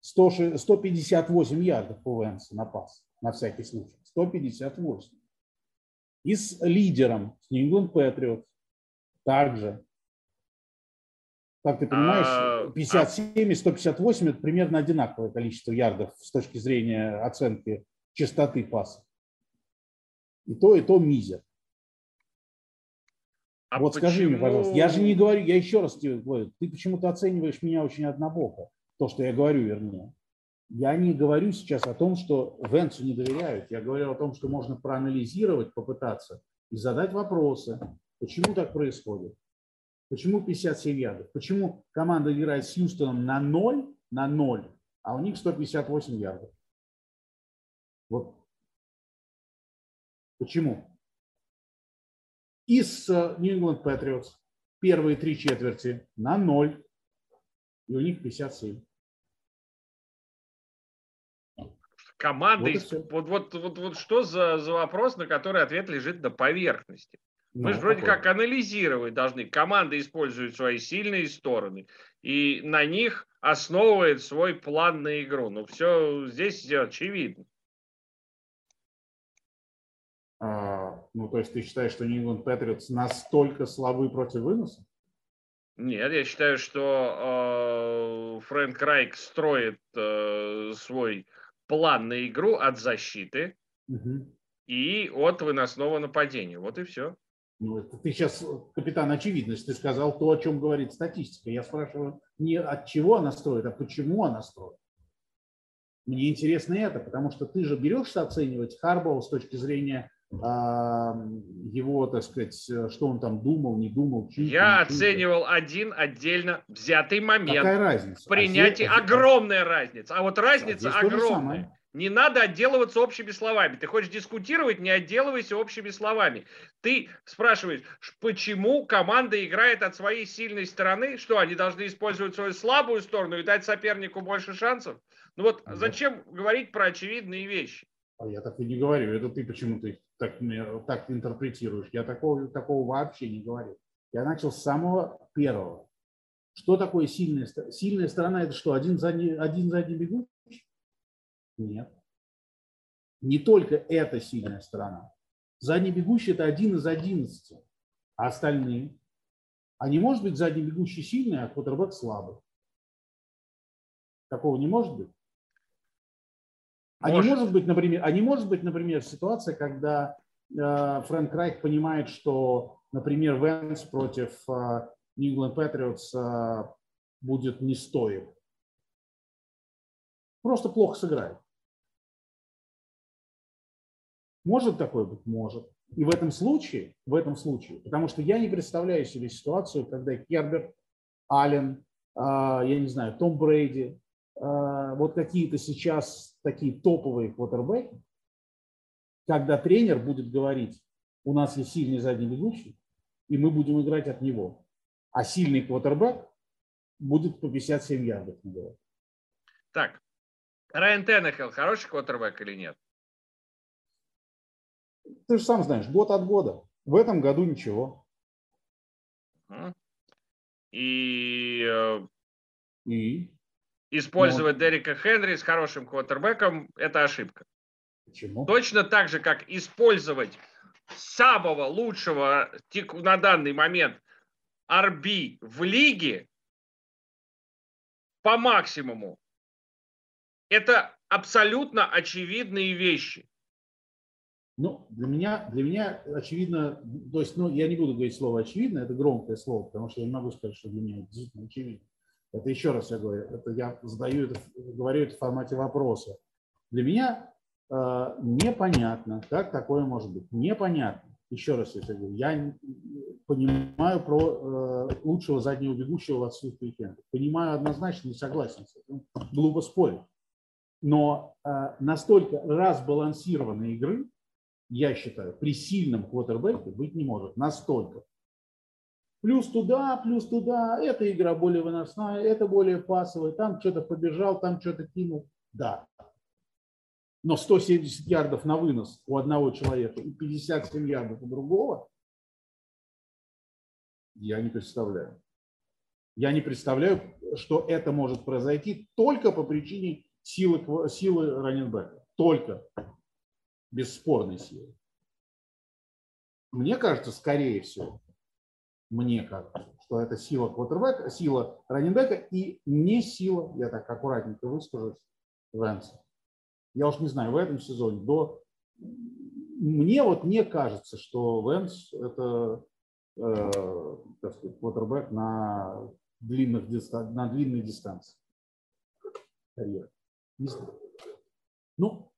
100, 158 ярдов по Венсу на пас, на всякий случай. 158. И с лидером, с England Patriots, также. Как ты понимаешь, 57 а, и 158 это примерно одинаковое количество ярдов с точки зрения оценки частоты паса. И то, и то мизер. А вот почему... скажи мне, пожалуйста, я же не говорю, я еще раз тебе говорю, ты почему-то оцениваешь меня очень однобоко, то, что я говорю, вернее. Я не говорю сейчас о том, что Венцу не доверяют, я говорю о том, что можно проанализировать, попытаться и задать вопросы, Почему так происходит? Почему 57 ярдов? Почему команда играет с Хьюстоном на 0, на 0, а у них 158 ярдов? Вот. Почему? И с New England Patriots первые три четверти на 0, и у них 57. Команда, вот, вот, вот, вот, вот что за, за вопрос, на который ответ лежит на поверхности? Мы ну, же вроде как анализировать должны. Команда использует свои сильные стороны и на них основывает свой план на игру. Ну, все здесь очевидно. А, ну, то есть ты считаешь, что England Patriots настолько слабы против выноса? Нет, я считаю, что э, Фрэнк Райк строит э, свой план на игру от защиты угу. и от выносного нападения. Вот и все. Ну, это ты сейчас капитан очевидность, ты сказал то, о чем говорит статистика. Я спрашиваю не от чего она строит, а почему она строит. Мне интересно это, потому что ты же берешься оценивать Харбоу с точки зрения его, так сказать, что он там думал, не думал. Чуть, Я не оценивал один отдельно взятый момент. Какая разница? Принятие а здесь, огромная разница. А вот разница а огромная. Не надо отделываться общими словами. Ты хочешь дискутировать, не отделывайся общими словами. Ты спрашиваешь, почему команда играет от своей сильной стороны? Что, они должны использовать свою слабую сторону и дать сопернику больше шансов? Ну вот зачем говорить про очевидные вещи? А я так и не говорю. Это ты почему-то так, так интерпретируешь. Я такого, такого вообще не говорю. Я начал с самого первого. Что такое сильная сторона? Сильная сторона – это что, один задний, один задний бегущий? Нет. Не только эта сильная сторона. Задний бегущий – это один из одиннадцати. А остальные? А не может быть задний бегущий сильный, а квотербек слабый? Такого не может быть? А может. не может быть, например, а не может быть, например, ситуация, когда э, Фрэнк Райк понимает, что, например, Венс против э, New England Patriots э, будет не стоит. Просто плохо сыграет. Может такое быть? Может. И в этом случае, в этом случае, потому что я не представляю себе ситуацию, когда Кербер, Аллен, э, я не знаю, Том Брейди, Э, вот какие-то сейчас такие топовые квотербеки, когда тренер будет говорить, у нас есть сильный задний бегущий, и мы будем играть от него. А сильный квотербек будет по 57 ярдов. Так, Райан Теннехилл хороший квотербек или нет? Ты же сам знаешь, год от года. В этом году ничего. И, э, и? использовать ну, Дерека Хенри с хорошим квотербеком – это ошибка. Почему? Точно так же, как использовать самого лучшего на данный момент RB в лиге по максимуму. Это абсолютно очевидные вещи. Ну, для меня, для меня очевидно, то есть, ну, я не буду говорить слово очевидно, это громкое слово, потому что я не могу сказать, что для меня это действительно очевидно. Это еще раз я говорю, это я задаю это, говорю это в формате вопроса. Для меня э, непонятно, как такое может быть. Непонятно. Еще раз я говорю, я понимаю про э, лучшего заднего бегущего в отсутствии кента. Понимаю однозначно и согласен с этим. Глупо спорить. Но э, настолько разбалансированной игры, я считаю, при сильном квотербеке быть не может. Настолько. Плюс туда, плюс туда, эта игра более выносная, это более пасовая, там что-то побежал, там что-то кинул. Да. Но 170 ярдов на вынос у одного человека и 57 ярдов у другого, я не представляю. Я не представляю, что это может произойти только по причине силы, силы раненбека. Только. Бесспорной силы. Мне кажется, скорее всего, мне кажется, что это сила квотербека, сила раненбека и не сила, я так аккуратненько выскажусь, Венса. Я уж не знаю, в этом сезоне до... Мне вот не кажется, что Венс это э, квотербек на, длинных на длинной дистанции. Карьера. Не знаю. Ну,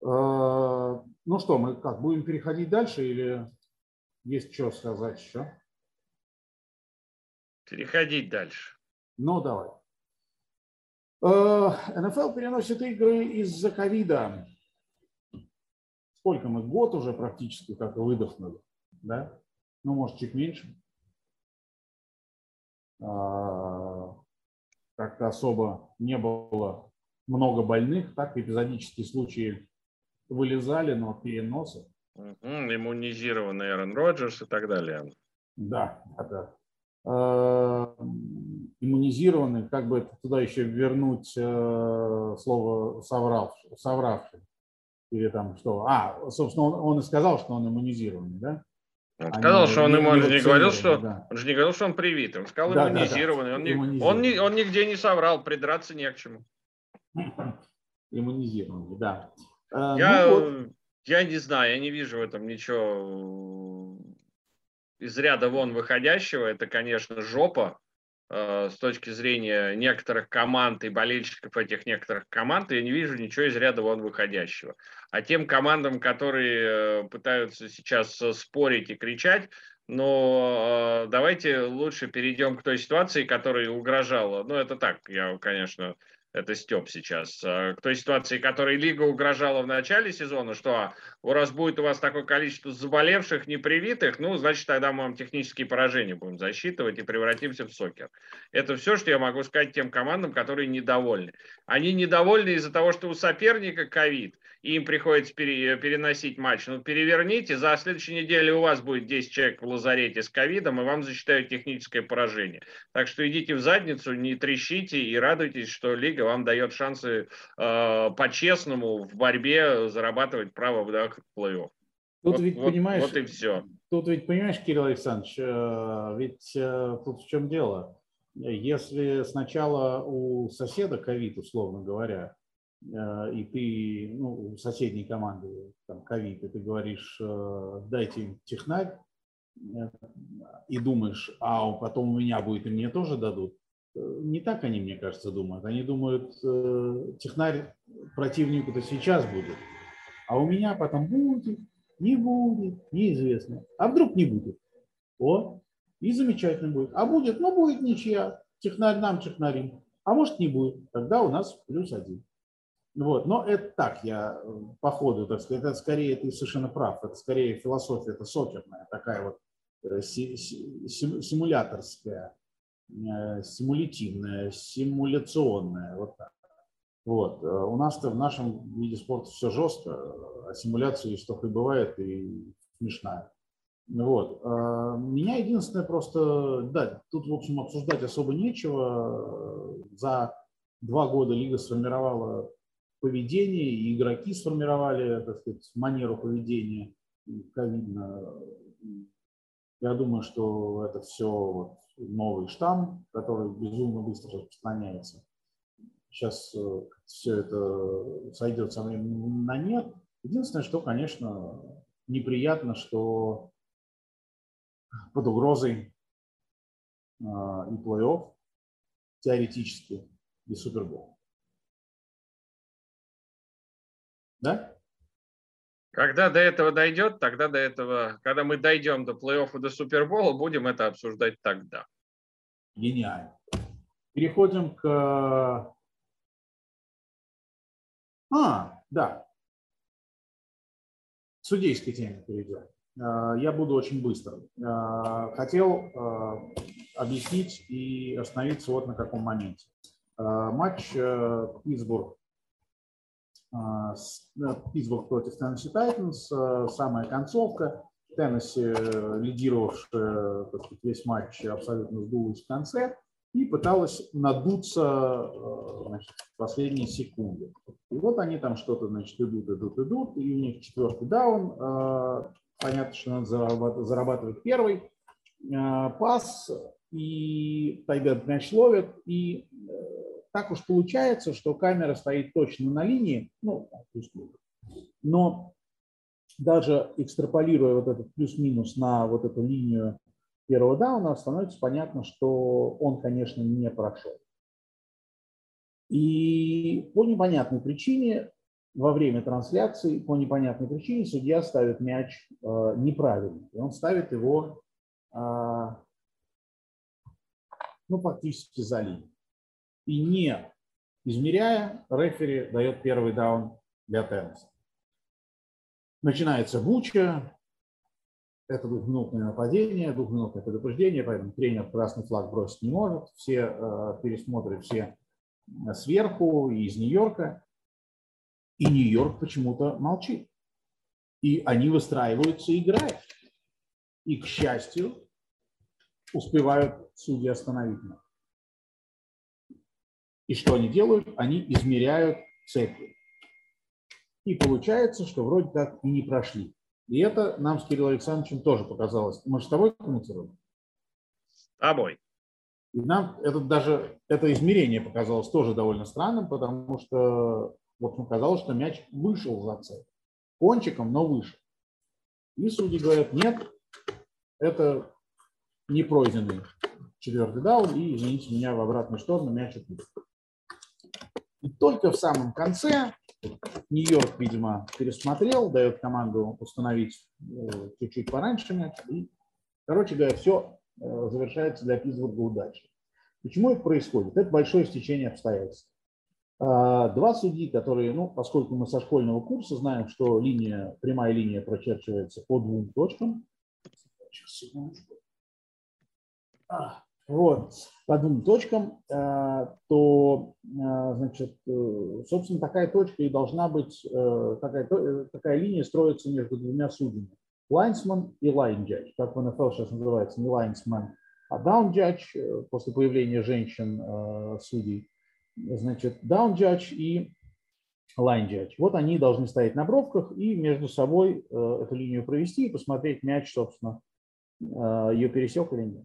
ну что, мы как, будем переходить дальше или... Есть что сказать еще? Переходить дальше. Ну, давай. Э, НФЛ переносит игры из-за ковида. Сколько мы? Год уже практически как выдохнули. Да? Ну, может, чуть меньше. А, как-то особо не было много больных. Так, эпизодические случаи вылезали, но переносы Угу, иммунизированный Эрон Роджерс и так далее. Да, да. Э, иммунизированный, как бы туда еще вернуть э, слово соврав, совравший. Или там что? А, собственно, он, он и сказал, что он иммунизированный, да? Он сказал, Они, что он, ему, он же не говорил, что да. он же не говорил, что он привит. Он сказал да, иммунизированный. Да, да. Он, не, он, не, он нигде не соврал, придраться не к чему. [laughs] Иммунизированный, да. Э, Я ну, вот Я не знаю, я не вижу в этом ничего из ряда вон выходящего. Это, конечно, жопа э, с точки зрения некоторых команд и болельщиков этих некоторых команд. Я не вижу ничего из ряда вон выходящего. А тем командам, которые э, пытаются сейчас спорить и кричать, но э, давайте лучше перейдем к той ситуации, которая угрожала. Ну, это так, я, конечно, это Степ сейчас, а, к той ситуации, которой Лига угрожала в начале сезона, что у раз будет у вас такое количество заболевших, непривитых, ну, значит, тогда мы вам технические поражения будем засчитывать и превратимся в сокер. Это все, что я могу сказать тем командам, которые недовольны. Они недовольны из-за того, что у соперника ковид, им приходится переносить матч. Ну, переверните, за следующей неделю у вас будет 10 человек в лазарете с ковидом, и вам засчитают техническое поражение. Так что идите в задницу, не трещите и радуйтесь, что Лига вам дает шансы э, по-честному в борьбе зарабатывать право в плей-офф. Тут вот, ведь, вот, понимаешь, вот и все. Тут ведь, понимаешь, Кирилл Александрович, э, ведь э, тут в чем дело? Если сначала у соседа ковид, условно говоря, э, и ты, ну, у соседней команды там ковид, и ты говоришь, дайте им технарь, и думаешь, а потом у меня будет, и мне тоже дадут, не так они, мне кажется, думают. Они думают, технарь противнику-то сейчас будет, а у меня потом будет, не будет, неизвестно. А вдруг не будет? О, и замечательно будет. А будет, ну будет ничья. Технарь нам, технарим. А может не будет. Тогда у нас плюс один. Вот. Но это так, я по ходу, так сказать, это скорее, ты совершенно прав, это скорее философия, это сокерная, такая вот э, симуляторская, э, симулятивная, симуляционная, вот так. Вот. Э, у нас-то в нашем виде спорта все жестко, а симуляция столько и бывает, и смешная. Вот. Э, меня единственное просто, да, тут, в общем, обсуждать особо нечего. За два года лига сформировала поведение, и игроки сформировали, так сказать, манеру поведения ковидно. Я думаю, что это все вот новый штамм, который безумно быстро распространяется сейчас э, все это сойдет со временем на нет. Единственное, что, конечно, неприятно, что под угрозой э, и плей-офф теоретически и Супербол. Да? Когда до этого дойдет, тогда до этого, когда мы дойдем до плей-оффа, до Супербола, будем это обсуждать тогда. Гениально. Переходим к а, да. К судейской теме перейдем. А, я буду очень быстро. А, хотел объяснить и остановиться вот на каком моменте. Матч э, Питтсбург э, Питтсбург против Теннесси Тайтанс, э, самая концовка. Теннесси, лидировавшая так сказать, весь матч, абсолютно сдулась в конце и пыталась надуться значит, в последние секунды. И вот они там что-то, значит, идут, идут, идут, и у них четвертый даун. Э, понятно, что надо зарабатывать первый э, пас, и Тайбет мяч ловит, и э, так уж получается, что камера стоит точно на линии, ну, но даже экстраполируя вот этот плюс-минус на вот эту линию первого дауна, становится понятно, что он, конечно, не прошел. И по непонятной причине во время трансляции, по непонятной причине судья ставит мяч э, неправильно. И он ставит его э, ну, фактически за линию. И не измеряя, рефери дает первый даун для тенниса. Начинается буча, это двухминутное нападение, двухминутное предупреждение, поэтому тренер красный флаг бросить не может. Все э, пересмотрят, все сверху из Нью-Йорка, и Нью-Йорк почему-то молчит. И они выстраиваются и играют. И, к счастью, успевают судьи остановить нас. И что они делают? Они измеряют цепи. И получается, что вроде как и не прошли. И это нам с Кириллом Александровичем тоже показалось. Мы же с тобой комментировали? С тобой. И нам это даже это измерение показалось тоже довольно странным, потому что вот мне казалось, что мяч вышел за цель. кончиком, но выше. И судьи говорят, нет, это не пройденный четвертый даун, и, извините меня, в обратную сторону мяч отлетел. И только в самом конце Нью-Йорк, видимо, пересмотрел, дает команду установить э, чуть-чуть пораньше мяч. И, короче говоря, все э, завершается для Питтсбурга удачей. Почему это происходит? Это большое стечение обстоятельств. А, два судьи, которые, ну, поскольку мы со школьного курса знаем, что линия, прямая линия прочерчивается по двум точкам. Сейчас, секундочку. А, вот, по двум точкам, а, то, значит, э, собственно, такая точка и должна быть, э, такая, э, такая линия строится между двумя судьями. Лайнсман и line judge, как в НФЛ сейчас называется, не лайнсман, а down judge после появления женщин судей значит, judge и judge. Вот они должны стоять на бровках и между собой э, эту линию провести и посмотреть мяч, собственно, э, ее пересек или нет.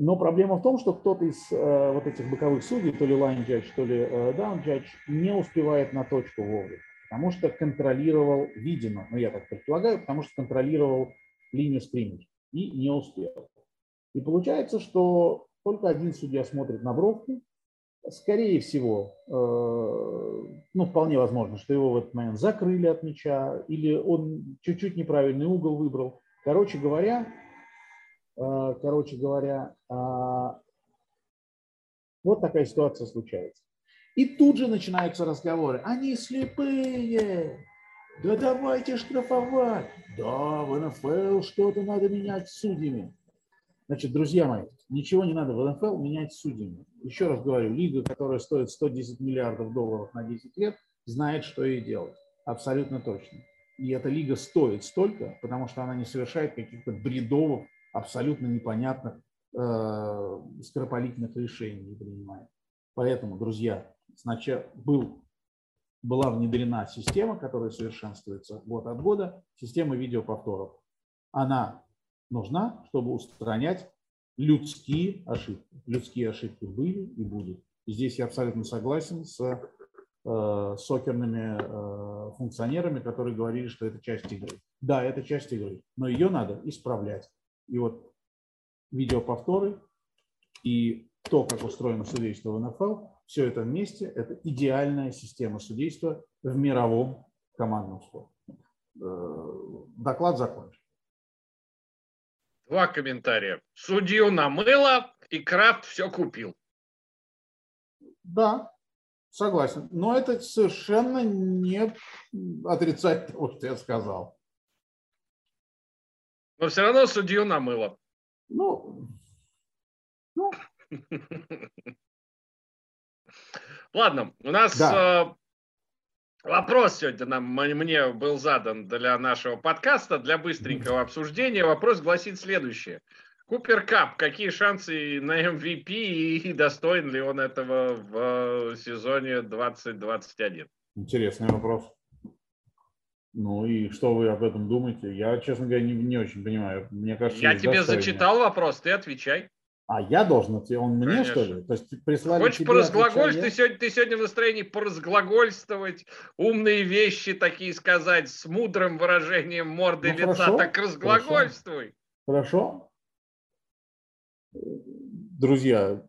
Но проблема в том, что кто-то из э, вот этих боковых судей, то ли line judge, то ли down judge, не успевает на точку вовремя, потому что контролировал, видимо, ну я так предполагаю, потому что контролировал линию скриммидж и не успел. И получается, что только один судья смотрит на бровку, скорее всего, э, ну, вполне возможно, что его в этот момент закрыли от мяча, или он чуть-чуть неправильный угол выбрал. Короче говоря, э, короче говоря, а, вот такая ситуация случается. И тут же начинаются разговоры. Они слепые. Да давайте штрафовать. Да, в НФЛ что-то надо менять с судьями. Значит, друзья мои, ничего не надо в НФЛ менять судьями. Еще раз говорю, лига, которая стоит 110 миллиардов долларов на 10 лет, знает, что ей делать. Абсолютно точно. И эта лига стоит столько, потому что она не совершает каких-то бредовых, абсолютно непонятных, э, скоропалительных решений принимает. Поэтому, друзья, сначала был, была внедрена система, которая совершенствуется год от года, система видеоповторов. Она нужна, чтобы устранять людские ошибки. Людские ошибки были и будут. Здесь я абсолютно согласен с э, сокерными э, функционерами, которые говорили, что это часть игры. Да, это часть игры, но ее надо исправлять. И вот видеоповторы и то, как устроено судейство в НФЛ, все это вместе – это идеальная система судейства в мировом командном спорте. Э, доклад закончен. Два комментария. Судью намыло, и Крафт все купил. Да, согласен. Но это совершенно не отрицать того, что я сказал. Но все равно судью намыло. Ну, ну. [laughs] Ладно, у нас да. Э, Вопрос сегодня нам, мне был задан для нашего подкаста, для быстренького обсуждения. Вопрос гласит следующее. Купер Кап, какие шансы на MVP и достоин ли он этого в сезоне 2021? Интересный вопрос. Ну и что вы об этом думаете? Я, честно говоря, не, не очень понимаю. Мне кажется, я тебе зачитал вопрос, ты отвечай. А я должен, он мне Конечно. что ли? То есть прислали Хочешь поразглагольствовать? Ты сегодня, ты сегодня в настроении поразглагольствовать, умные вещи такие сказать, с мудрым выражением морды ну, лица, хорошо, так разглагольствуй. Хорошо. Друзья,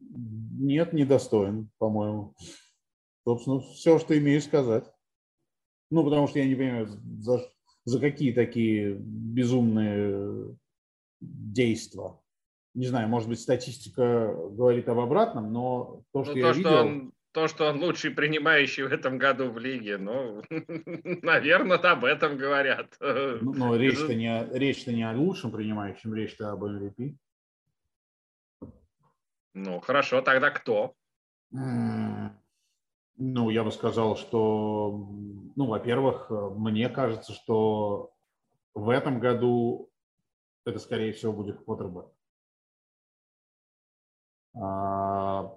нет, недостоин, по-моему. Собственно, все, что имею сказать. Ну, потому что я не понимаю, за, за какие такие безумные действия не знаю, может быть, статистика говорит об обратном, но то, что ну, я то, видел... Что он, то, что он лучший принимающий в этом году в лиге, ну, [laughs] наверное, об этом говорят. Ну, но речь-то не, речь не о лучшем принимающем, речь-то об MVP. Ну, хорошо, тогда кто? Ну, я бы сказал, что, ну, во-первых, мне кажется, что в этом году это, скорее всего, будет квотербек. А,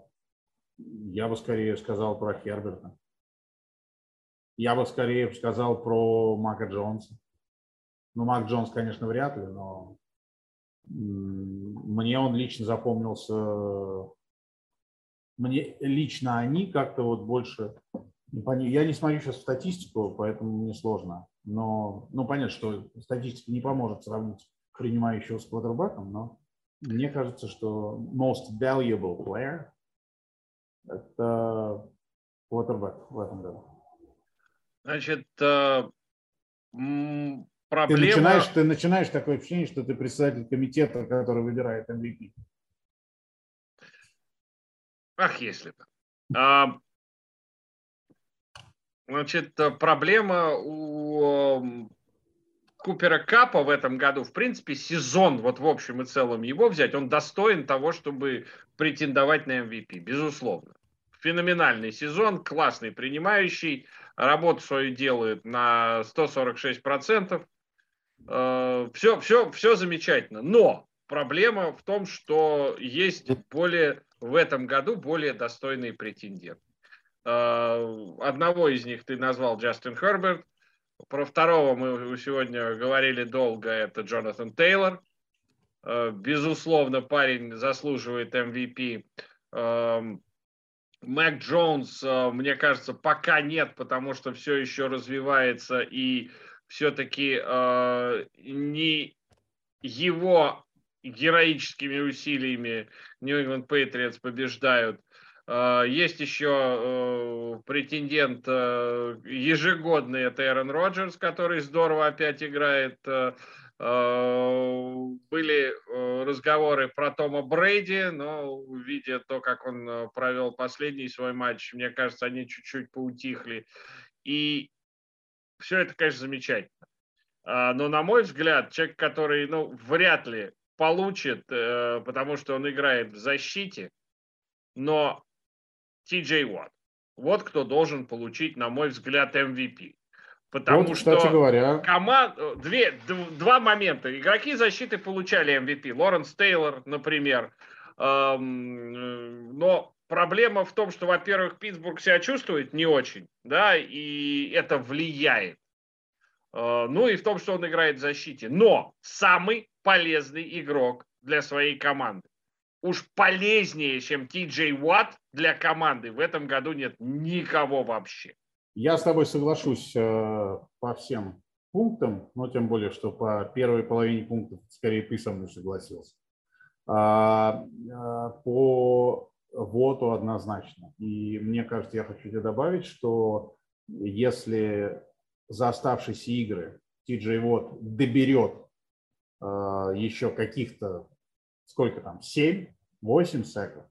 я бы скорее сказал про Херберта. Я бы скорее сказал про Мака Джонса. Ну, Мак Джонс, конечно, вряд ли, но мне он лично запомнился. Мне лично они как-то вот больше Я не смотрю сейчас статистику, поэтому мне сложно. Но, ну, понятно, что статистика не поможет сравнить принимающего с квотербеком, но мне кажется, что most valuable player – это квотербек в этом году. Значит, э, проблема... Ты начинаешь, ты начинаешь такое ощущение, что ты председатель комитета, который выбирает MVP. Ах, если бы. А, значит, проблема у Купера Капа в этом году, в принципе, сезон, вот в общем и целом его взять, он достоин того, чтобы претендовать на MVP, безусловно. Феноменальный сезон, классный принимающий, работу свою делает на 146%. Все, все, все замечательно. Но проблема в том, что есть более в этом году более достойные претенденты. Э, одного из них ты назвал Джастин Херберт, про второго мы сегодня говорили долго, это Джонатан Тейлор. Э, безусловно, парень заслуживает MVP. Эм, Мэг Джонс, мне кажется, пока нет, потому что все еще развивается и все-таки не его героическими усилиями England Patriots побеждают. А, есть еще э, претендент э, ежегодный, это Эрон Роджерс, который здорово опять играет. Э, были разговоры про Тома Брейди, но видя то, как он провел последний свой матч, мне кажется, они чуть-чуть поутихли. И все это, конечно, замечательно. А, но, на мой взгляд, человек, который ну, вряд ли получит, э, потому что он играет в защите, но Ти Уотт. Вот кто должен получить, на мой взгляд, MVP. Потому вот, что говоря. Команд... Две, два момента. Игроки защиты получали MVP. Лоренс Тейлор, например. Эм, но проблема в том, что, во-первых, Питтсбург себя чувствует не очень, да, и это влияет. Э, ну и в том, что он играет в защите. Но самый полезный игрок для своей команды. Уж полезнее, чем Ти Джей Уатт для команды в этом году нет никого вообще. Я с тобой соглашусь э, по всем пунктам, но тем более, что по первой половине пунктов скорее ты со мной согласился. А, а, по ВОТу однозначно. И мне кажется, я хочу тебе добавить, что если за оставшиеся игры Ти Джей Вот доберет а, еще каких-то, сколько там, 7-8 секов.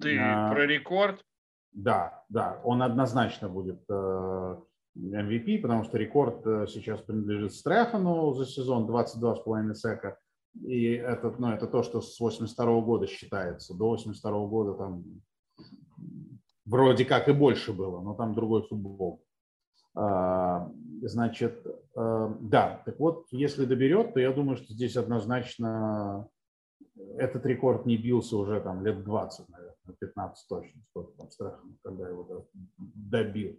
Ты а, про рекорд? Да, да, он однозначно будет э, MVP, потому что рекорд э, сейчас принадлежит Стрефану за сезон 22,5 сека. И это, ну, это то, что с 82 года считается. До 82 года там вроде как и больше было, но там другой футбол. А, значит, э, да, так вот, если доберет, то я думаю, что здесь однозначно этот рекорд не бился уже там лет 20, наверное, 15 точно, сколько там страшно, когда его добил.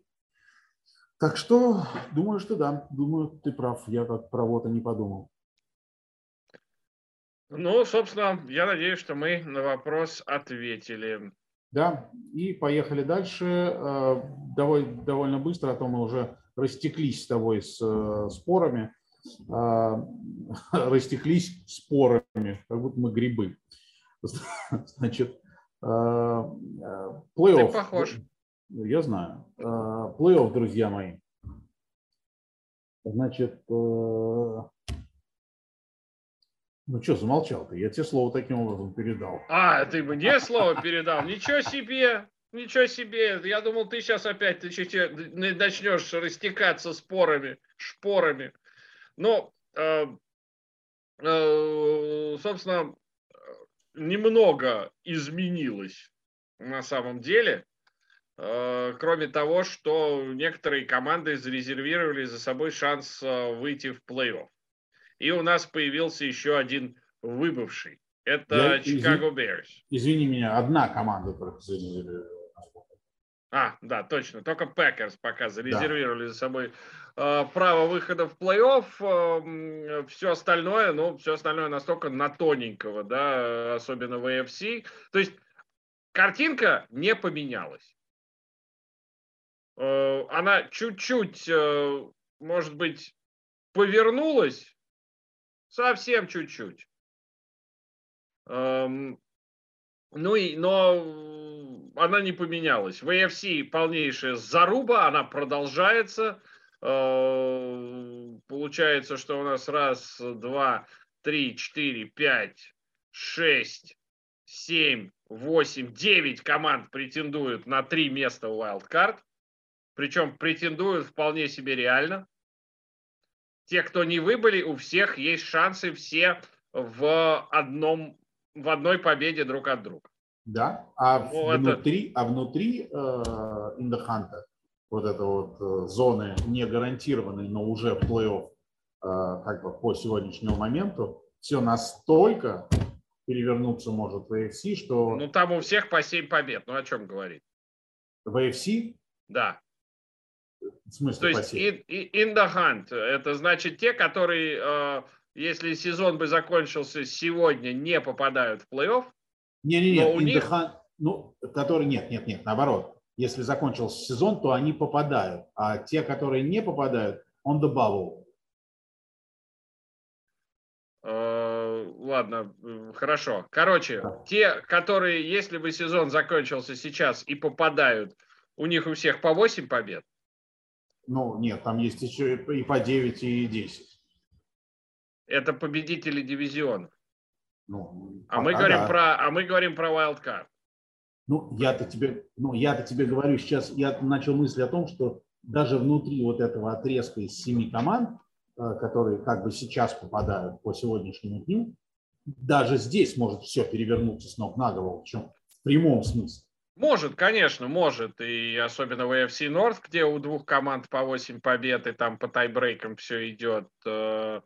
Так что, думаю, что да, думаю, ты прав, я как про вот не подумал. Ну, собственно, я надеюсь, что мы на вопрос ответили. Да, и поехали дальше. Э, довольно, довольно быстро, а то мы уже растеклись с тобой с э, спорами. Э, [laughs] растеклись спорами, как будто мы грибы. [laughs] Значит, плей-офф. Ты похож. Я знаю. Плей-офф, друзья мои. Значит, ну что, замолчал ты? Я тебе слово таким образом передал. А, ты мне слово передал? Ничего себе! Ничего себе! Я думал, ты сейчас опять ты начнешь растекаться спорами, шпорами. Но, э, э, собственно, немного изменилось на самом деле. Э, кроме того, что некоторые команды зарезервировали за собой шанс э, выйти в плей-офф. И у нас появился еще один выбывший. Это Чикаго Берс. Извини меня, одна команда только зарезервировала. А, да, точно. Только Пекерс пока зарезервировали да. за собой э, право выхода в плей-офф. Э, все остальное, ну, все остальное настолько на тоненького, да, особенно в AFC. То есть картинка не поменялась. э, она чуть-чуть, э, может быть, повернулась, совсем чуть-чуть. Ну и, но она не поменялась. В AFC полнейшая заруба, она продолжается. Получается, что у нас раз, два, три, четыре, пять, шесть, семь, восемь, девять команд претендуют на три места в Wildcard. Причем претендуют вполне себе реально. Те, кто не выбыли, у всех есть шансы все в одном в одной победе друг от друга. Да, а ну, внутри, это... а внутри э, Индоханта вот эта вот э, зоны не гарантированной, но уже в плей-офф э, как бы по сегодняшнему моменту, все настолько перевернуться может в AFC, что... Ну, там у всех по 7 побед. Ну, о чем говорить? В AFC? Да. В смысле То есть in, in the hunt. Это значит те, которые, э, если сезон бы закончился сегодня, не попадают в плей-офф. Не-не-не, in них... the hunt, ну, которые нет, нет, нет, наоборот. Если закончился сезон, то они попадают. А те, которые не попадают, on the bubble. ладно, хорошо. Короче, те, которые, если бы сезон закончился сейчас и попадают, у них у всех по 8 побед? Ну, нет, там есть еще и по 9, и 10. Это победители дивизионов. Ну, а, мы говорим да. про, а мы говорим про wildcard. Ну, я-то тебе, ну, я-то тебе говорю сейчас, я начал мысль о том, что даже внутри вот этого отрезка из семи команд, э, которые как бы сейчас попадают по сегодняшнему дню, даже здесь может все перевернуться с ног на голову, причем в прямом смысле. Может, конечно, может. И особенно в AFC North, где у двух команд по 8 побед, и там по тайбрейкам все идет. Э,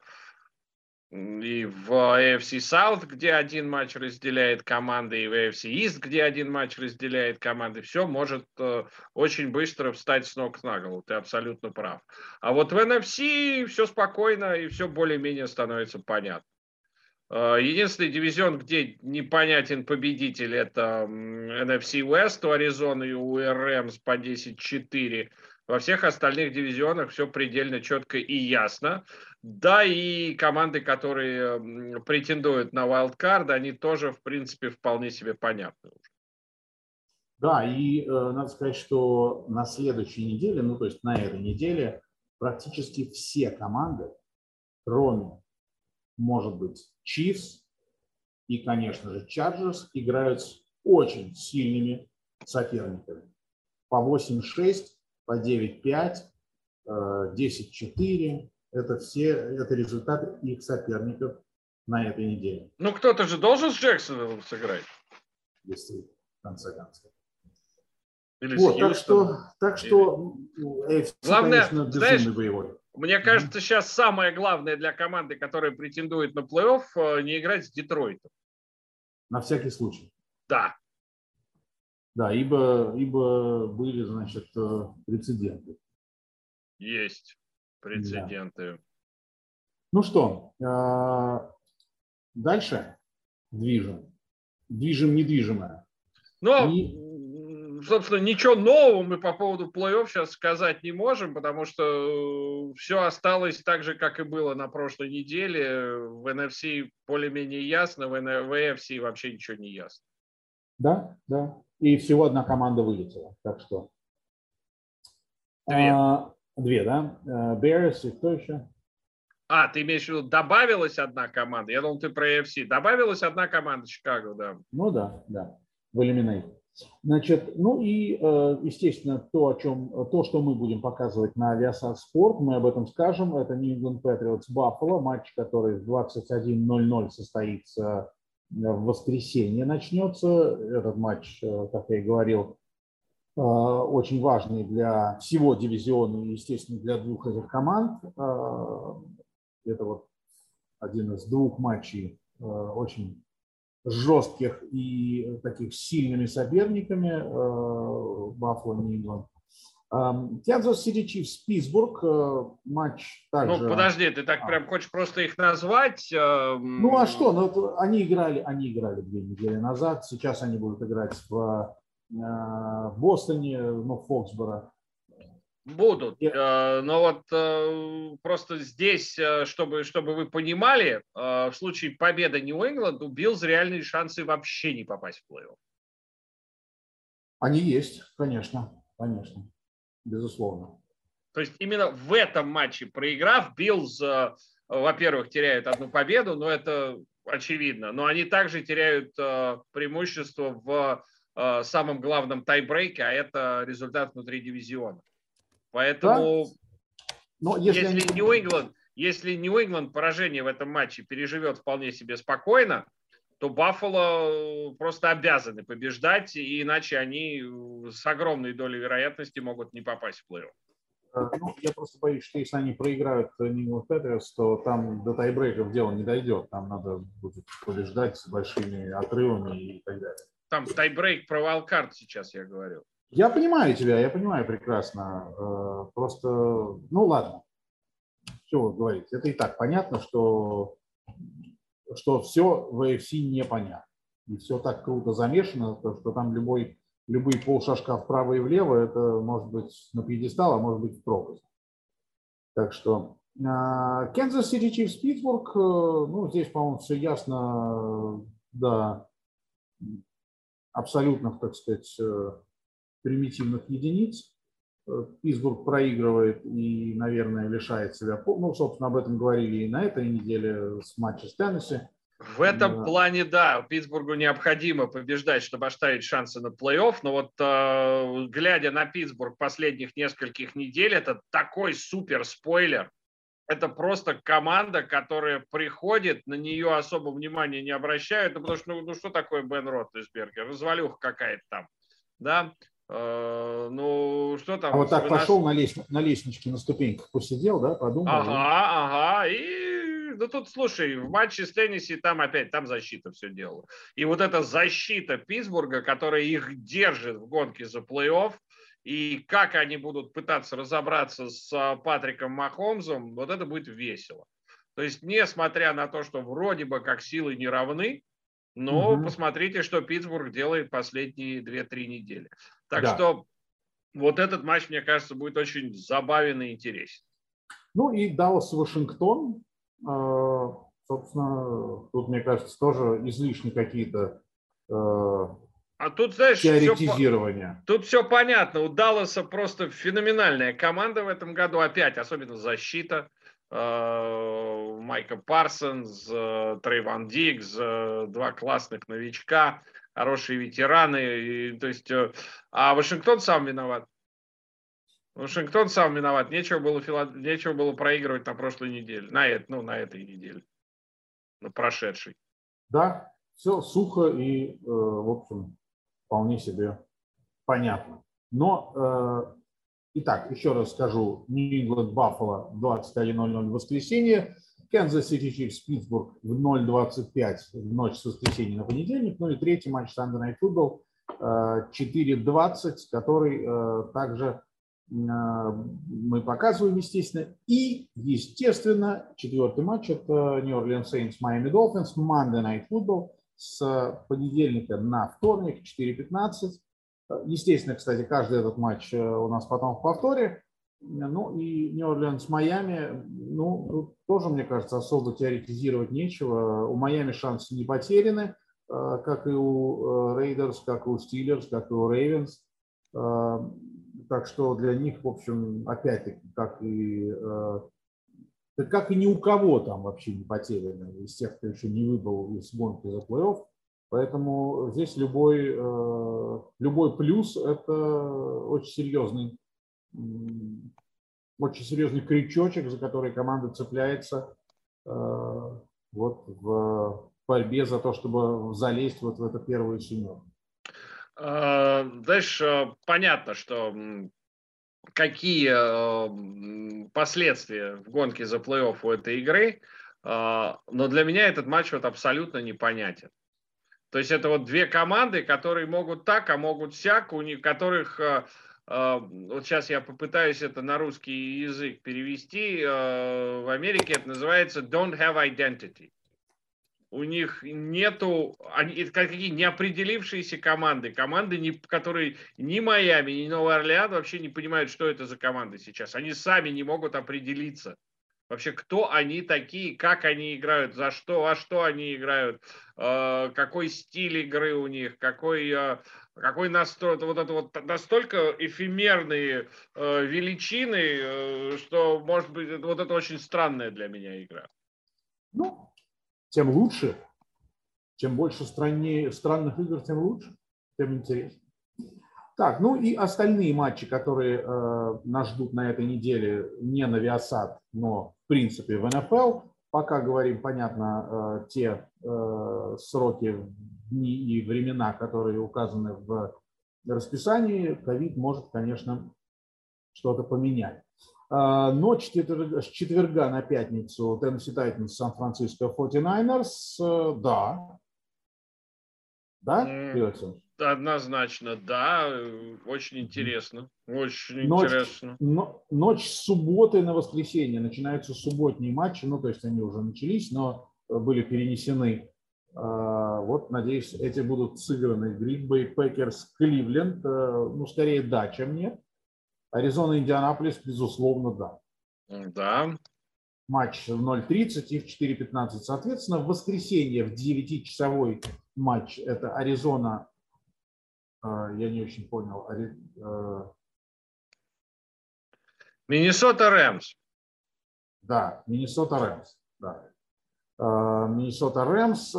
и в AFC South, где один матч разделяет команды, и в AFC East, где один матч разделяет команды, все может э, очень быстро встать с ног на голову. Ты абсолютно прав. А вот в NFC все спокойно, и все более-менее становится понятно. Э, единственный дивизион, где непонятен победитель, это NFC West у Аризоны и у РМС по 10-4. Во всех остальных дивизионах все предельно четко и ясно. Да, и команды, которые претендуют на wildcard, они тоже, в принципе, вполне себе понятны. Да, и э, надо сказать, что на следующей неделе, ну то есть на этой неделе, практически все команды, кроме может быть, Chiefs и, конечно же, Chargers играют с очень сильными соперниками. По 8-6, по 9-5, 10-4. Э, это все, это результаты их соперников на этой неделе. Ну, кто-то же должен с Джексоном сыграть. Если в конце концов. Или вот, так что, так что. AFC, Главное, конечно, безумный знаешь, боевой. Мне кажется, сейчас самое главное для команды, которая претендует на плей-офф, э, не играть с Детройтом. На всякий случай. Да. Да, ибо, ибо были, значит, э, прецеденты. Есть прецеденты. Да. Ну что, э, дальше движем. Движем недвижимое. Но И собственно, ничего нового мы по поводу плей-офф сейчас сказать не можем, потому что э, все осталось так же, как и было на прошлой неделе. В NFC более-менее ясно, в AFC вообще ничего не ясно. Да, да. И всего одна команда вылетела. Так что... Две. А, две, да? Э, Bears и кто еще? А, ты имеешь в виду, добавилась одна команда? Я думал, ты про AFC. Добавилась одна команда Чикаго, да. Ну да, да. В Eliminate. Значит, ну и, э, естественно, то, о чем, то, что мы будем показывать на Viasat Sport, мы об этом скажем. Это New England Patriots Buffalo, матч, который в 21.00 состоится э, в воскресенье начнется. Этот матч, э, как я и говорил, очень важный для всего дивизиона и, естественно, для двух этих команд. Это вот один из двух матчей очень жестких и таких сильными соперниками Баффало Нью-Ингланд. Канзас Сити Чифс, Питтсбург, э, матч также... Ну, подожди, ты так а. прям хочешь просто их назвать? Ну, а что? Ну, они играли, они играли две недели назад, сейчас они будут играть в, э, в Бостоне, ну, Фоксборо. Будут. Yeah. Но вот просто здесь, чтобы, чтобы вы понимали, в случае победы Нью-Ингланд у Биллз реальные шансы вообще не попасть в плей-офф. Они есть, конечно, конечно, безусловно. То есть именно в этом матче проиграв, Биллз, э, во-первых, теряют одну победу, но это очевидно. Но они также теряют э, преимущество в э, самом главном тайбрейке, а это результат внутри дивизиона. Поэтому да? но если Нью-Ингланд если Нью-Ингланд поражение в этом матче переживет вполне себе спокойно, то Баффало просто обязаны побеждать, и иначе они с огромной долей вероятности могут не попасть в плей-офф. Э, ну, я просто боюсь, что если они проиграют Нью Патриотс, то там до тайбрейков дело не дойдет. Там надо будет побеждать с большими отрывами и так далее. Там тайбрейк про валкарт сейчас, я говорю. Я понимаю тебя, я понимаю прекрасно. Э, просто, ну ладно, что вы говорите. Это и так понятно, что что все в AFC непонятно. И все так круто замешано, что там любой, любые полшажка вправо и влево, это может быть на пьедестал, а может быть в пропасть. Так что Канзас Сити Чифс Питтсбург, ну, здесь, по-моему, все ясно, да, абсолютно, так сказать, э, примитивных единиц. Питтсбург проигрывает и, наверное, лишает себя. Ну, собственно, об этом говорили и на этой неделе с матча с Теннесси. В этом да. плане, да, Питтсбургу необходимо побеждать, чтобы оставить шансы на плей-офф. Но вот э, глядя на Питтсбург последних нескольких недель, это такой супер спойлер. Это просто команда, которая приходит, на нее особо внимания не обращают, ну, потому что, ну, ну что такое Бен Роттесбергер? Развалюха какая-то там. Да? Э, ну, что там? А вот так пошел нас... на, лест... на лестничке, на ступеньках посидел, да, подумал. Ага, ага, и ну тут, слушай, в матче с Тенниси там опять, там защита все делала. И вот эта защита Питтсбурга, которая их держит в гонке за плей-офф, и как они будут пытаться разобраться с Патриком Махомзом, вот это будет весело. То есть, несмотря на то, что вроде бы как силы не равны, но угу. посмотрите, что Питтсбург делает последние 2-3 недели. Так да. что вот этот матч, мне кажется, будет очень забавен и интересен. Ну и Даллас-Вашингтон. Э, собственно, тут, мне кажется, тоже излишне какие-то э, а тут, знаешь, теоретизирования. Все, тут все понятно. У Далласа просто феноменальная команда в этом году. Опять, особенно защита. Э, Майка Парсонс, Трейван Диггс, два классных новичка хорошие ветераны. И, то есть, э, а Вашингтон сам виноват. Вашингтон сам виноват. Нечего было, нечего было проигрывать на прошлой неделе. На, это, ну, на этой неделе. На прошедшей. Да, все сухо и, э, в общем, вполне себе понятно. Но, э, итак, еще раз скажу. Нью-Ингланд Баффало 21.00 в воскресенье. Канзас Сити Чифс Питтсбург в 0.25 в ночь с воскресенья на понедельник. Ну и третий матч Sunday Night Football 4.20, который э, также э, мы показываем, естественно. И, естественно, четвертый матч – это New Orleans Saints Miami Dolphins Monday Night Football с понедельника на вторник 4.15. Естественно, кстати, каждый этот матч э, у нас потом в повторе. Ну и Нью-Орлеанс Майами, ну, тоже, мне кажется, особо теоретизировать нечего. У Майами шансы не потеряны, э, как и у Рейдерс, как и у Стиллерс, как и у Рейвенс. Э, так что для них, в общем, опять-таки, как и, э, как и ни у кого там вообще не потеряны из тех, кто еще не выбыл из гонки за плей-офф. Поэтому здесь любой, любой плюс – это очень серьезный очень серьезный крючочек, за который команда цепляется э, вот в борьбе за то, чтобы залезть вот в эту первую семерку. А, знаешь, э, понятно, что какие э, последствия в гонке за плей-офф у этой игры, но для меня этот матч вот абсолютно непонятен. То есть это вот две команды, которые могут так, а могут сяк, у них, которых вот сейчас я попытаюсь это на русский язык перевести. А, в Америке это называется don't have identity. у них нету, они какие неопределившиеся команды, команды, не, которые ни Майами, ни Новый Орлеан вообще не понимают, что это за команды сейчас. Они сами не могут определиться. Вообще, кто они такие, как они играют, за что, во что они играют, э, какой стиль игры у них, какой, э, какой настолько, вот это вот настолько эфемерные э, величины, что, может быть, вот это очень странная для меня игра. Ну, тем лучше. Чем больше страннее, странных игр, тем лучше, тем интереснее. Так, ну и остальные матчи, которые э, нас ждут на этой неделе, не на Viasat, но в принципе в НФЛ. Пока говорим, понятно, э, те э, сроки, дни и времена, которые указаны в расписании. Ковид может, конечно, что-то поменять. А, но с четверга на пятницу Теннесси Тайтанс, Сан-Франциско 49ers, э, да. Да, mm, Однозначно, да. Очень интересно. Очень ночь, интересно. Но, ночь с субботы на воскресенье. Начинаются субботние матчи. Ну, то есть они уже начались, но были перенесены. А, вот, надеюсь, эти будут сыграны. Гринбей, Пекерс, Кливленд. Ну, скорее да, чем нет. Аризона, Индианаполис, безусловно, да. Да. Матч в 0.30 и в 4.15. Соответственно, в воскресенье в 9-часовой матч это Аризона, э, я не очень понял, э, Миннесота Рэмс. Да, Миннесота Рэмс. Да. Э, Миннесота Рэмс,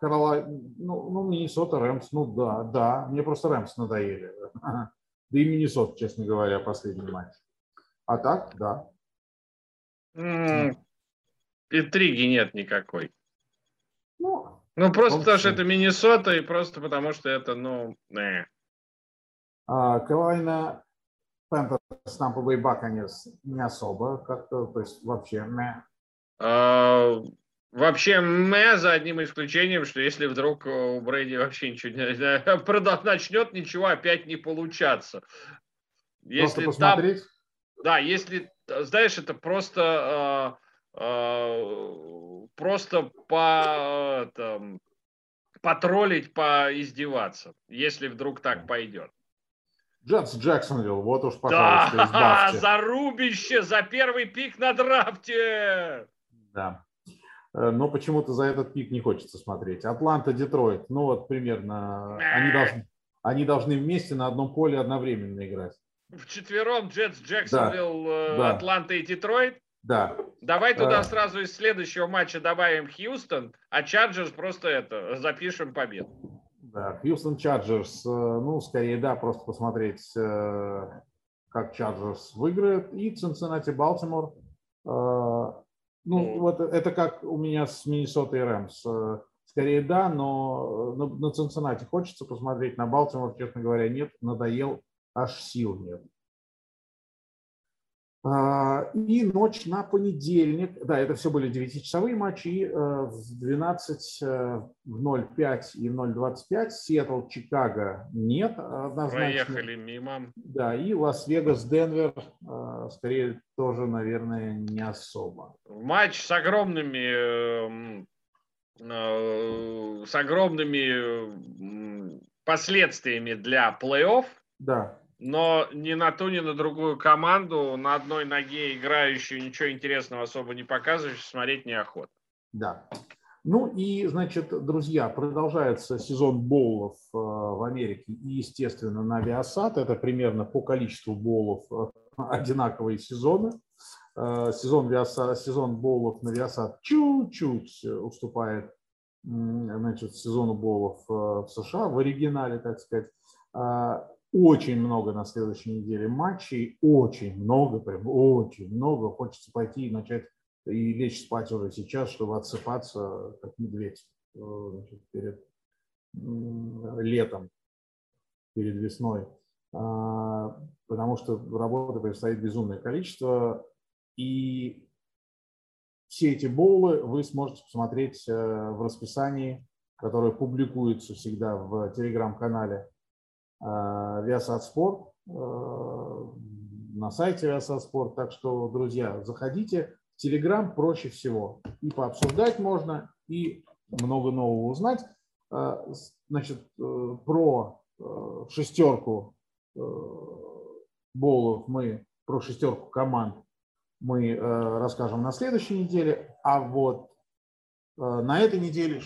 Каролай... ну, ну, Миннесота Рэмс, ну да, да, мне просто Рэмс надоели. [laughs] Да и Миннесот, честно говоря, последний матч. А так, да. Интриги нет никакой. Ну, просто потому что это Миннесота и просто потому что это, ну, не. А, Каролина Пентерс, Тампа Бэй Баканерс не особо как-то, то есть вообще не. А, Вообще, мэ, за одним исключением, что если вдруг у Брейди вообще ничего не начнет ничего опять не получаться. Если просто посмотреть? Там, да, если, знаешь, это просто, э, э, просто по, там, потроллить, поиздеваться, если вдруг так пойдет. Джетс Джексонвилл, вот уж, пожалуйста, да, избавьте. [laughs] за рубище, за первый пик на драфте. Да. Э, но почему-то за этот пик не хочется смотреть. Атланта, Детройт, ну вот примерно, они должны, они должны вместе на одном поле одновременно играть. В четвером Джетс, Джексонвилл, да, да. Атланта и Детройт? Да. Давай туда а... сразу из следующего матча добавим Хьюстон, а Чарджерс просто это, запишем победу. Да, Хьюстон Чарджерс, ну, скорее, да, просто посмотреть, как Чарджерс выиграет. И Цинциннати Балтимор. Ну, вот это как у меня с Миннесотой Рэмс. Э, скорее да, но на, на Цинциннати хочется посмотреть, на Балтимор, честно говоря, нет, надоел, аж сил нет. А, и ночь на понедельник, да, это все были 9-часовые матчи, и э, в 12, э, в 0.5 и в 0.25 Сиэтл, Чикаго нет однозначно. Проехали мимо. Да, и Лас-Вегас, Денвер, э, скорее тоже, наверное, не особо. Матч с огромными, с огромными последствиями для плей-офф. Да но ни на ту, ни на другую команду, на одной ноге играющую, ничего интересного особо не показывающую, смотреть неохота. Да. Ну и, значит, друзья, продолжается сезон боулов э, в Америке и, естественно, на Viasat. Это примерно по количеству боулов э, [laughs] одинаковые сезоны. Э, сезон, Viasat, сезон боулов на Viasat чуть-чуть уступает значит, сезону боулов в США, в оригинале, так сказать. Очень много на следующей неделе матчей, очень много, прям очень много. Хочется пойти и начать и лечь спать уже сейчас, чтобы отсыпаться, как медведь э, значит, перед летом, перед весной. А, потому что работы предстоит безумное количество. И все эти боулы вы сможете посмотреть э, в расписании, которое публикуется всегда в телеграм-канале Viasat Sport, э, на сайте Viasat Sport. Так что, друзья, заходите. В Telegram проще всего. И пообсуждать можно, и много нового узнать. Значит, про шестерку боулов мы, про шестерку команд мы расскажем на следующей неделе. А вот на этой неделе,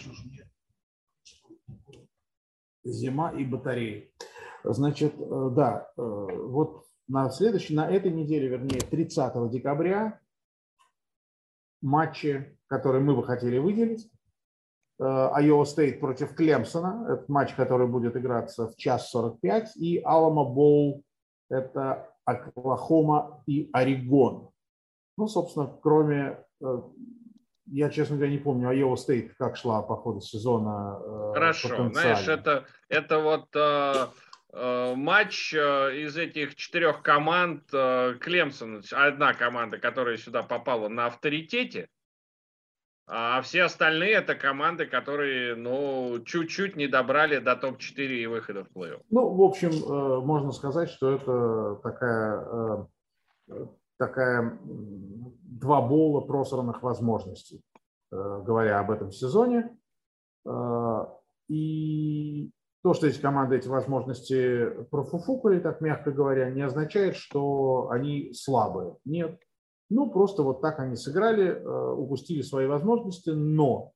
зима и батареи. Значит, да, вот на следующей, на этой неделе, вернее, 30 декабря матчи, которые мы бы хотели выделить. Айова Стейт против Клемсона. Это матч, который будет играться в час 45. И Аламо Боул – это Оклахома и Орегон. Ну, собственно, кроме... Э, я, честно говоря, не помню, Айова Стейт как шла по ходу сезона. Э, Хорошо, знаешь, это, это вот э, Э, матч э, из этих четырех команд э, Клемсон, одна команда, которая сюда попала на авторитете, а все остальные это команды, которые, ну, чуть-чуть не добрали до топ-4 и выхода в плей-офф. Ну, в общем, можно сказать, что это такая, такая два бола просранных возможностей, говоря об этом сезоне. И то, что эти команды эти возможности профуфукали, так мягко говоря, не означает, что они слабые. Нет. Ну, просто вот так они сыграли, э, упустили свои возможности, но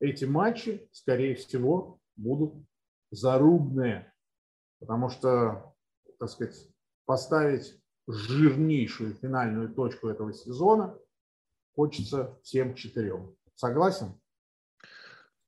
эти матчи, скорее всего, будут зарубные, потому что, так сказать, поставить жирнейшую финальную точку этого сезона хочется всем четырем. Согласен?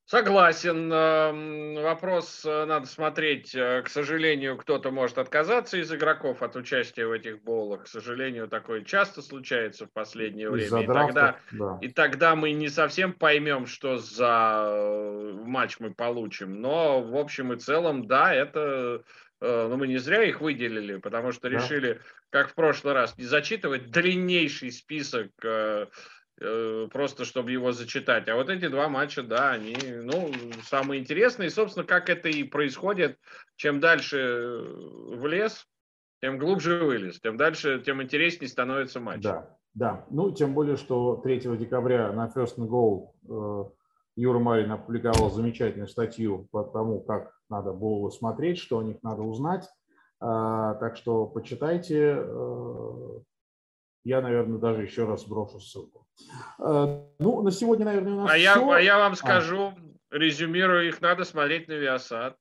Согласен. Эм, вопрос э, надо смотреть. Э, к сожалению, кто-то может отказаться из игроков от участия в этих боулах. К сожалению, такое часто случается в последнее время. И тогда, да. и тогда мы не совсем поймем, что за э, матч мы получим. Но в общем и целом, да, это ну, мы не зря их выделили, потому что да. решили, как в прошлый раз, не зачитывать длиннейший список просто чтобы его зачитать. А вот эти два матча, да, они, ну, самые интересные. И, собственно, как это и происходит, чем дальше в лес, тем глубже вылез, тем дальше, тем интереснее становится матч. Да, да. Ну, тем более, что 3 декабря на First and Goal э, Юра Марин опубликовал замечательную статью по тому, как надо было смотреть, что о них надо узнать. А, так что почитайте. Э, я, наверное, даже еще раз брошу ссылку. Э, ну, на сегодня, наверное, у нас а все. Я, а я вам а. скажу, а. резюмирую, их надо смотреть на Viasat.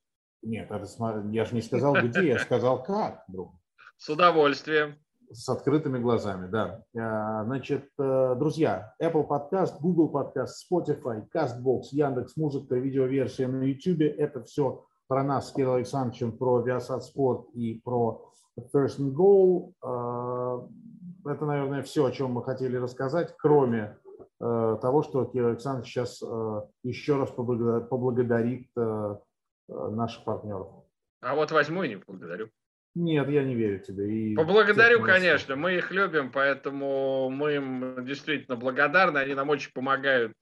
Нет, смотреть. я же не сказал, где, я сказал, как, друг. С удовольствием. С открытыми глазами, да. Э, значит, э, друзья, Apple Podcast, Google Podcast, Spotify, CastBox, Яндекс Музыка, видеоверсия на YouTube. Это все про нас с Кириллом Александровичем, про Viasat Sport и про First and Goal это, наверное, все, о чем мы хотели рассказать, кроме э, того, что Кирилл Александрович сейчас э, еще раз поблагодарит э, наших партнеров. А вот возьму и не поблагодарю. Нет, я не верю тебе. И Поблагодарю, конечно. Мы их любим, поэтому мы им действительно благодарны. Они нам очень помогают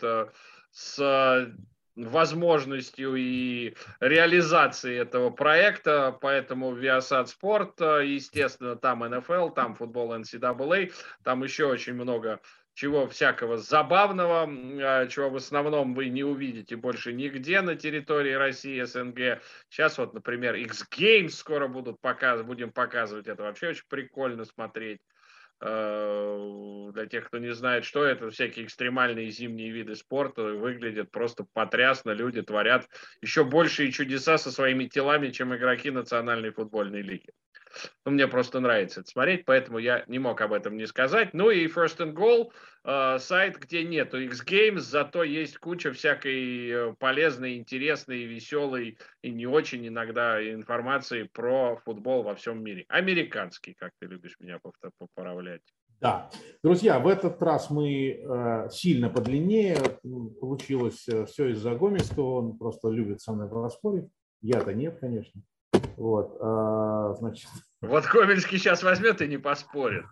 с возможностью и реализацией этого проекта, поэтому Viasat Sport, естественно, там НФЛ, там футбол NCAA, там еще очень много чего всякого забавного, а, чего в основном вы не увидите больше нигде на территории России, СНГ. Сейчас вот, например, X Games скоро будут показывать, будем показывать, это вообще очень прикольно смотреть. Э, для тех, кто не знает, что это, всякие экстремальные зимние виды спорта выглядят просто потрясно. Люди творят еще большие чудеса со своими телами, чем игроки Национальной футбольной лиги. Ну, мне просто нравится это смотреть, поэтому я не мог об этом не сказать. Ну и First and Goal, э, сайт, где нету X-Games, зато есть куча всякой э, полезной, интересной, веселой и не очень иногда информации про футбол во всем мире. Американский, как ты любишь меня поправлять. Да. Друзья, в этот раз мы э, сильно подлиннее. Получилось э, все из-за Гомельского. Он просто любит со мной поспорить. Я-то нет, конечно. Вот, а, значит... Вот Ковельский сейчас возьмет и не поспорит.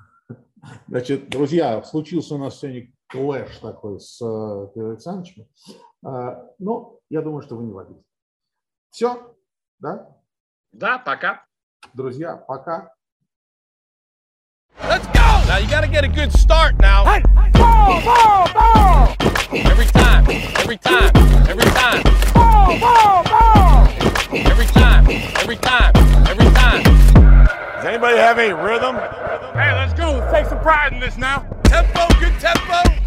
Значит, друзья, случился у нас сегодня клэш такой с Кириллом э, Александровичем. А, но я думаю, что вы не в обиде. Все, да? Да, пока. Друзья, пока. Let's go! Now you gotta get a good start now. Hey, ball, ball, ball! Every time, every time, every time. Every time. Every time. Every time. Does anybody have any rhythm? Hey, let's go. Take some pride in this now. Tempo, good tempo.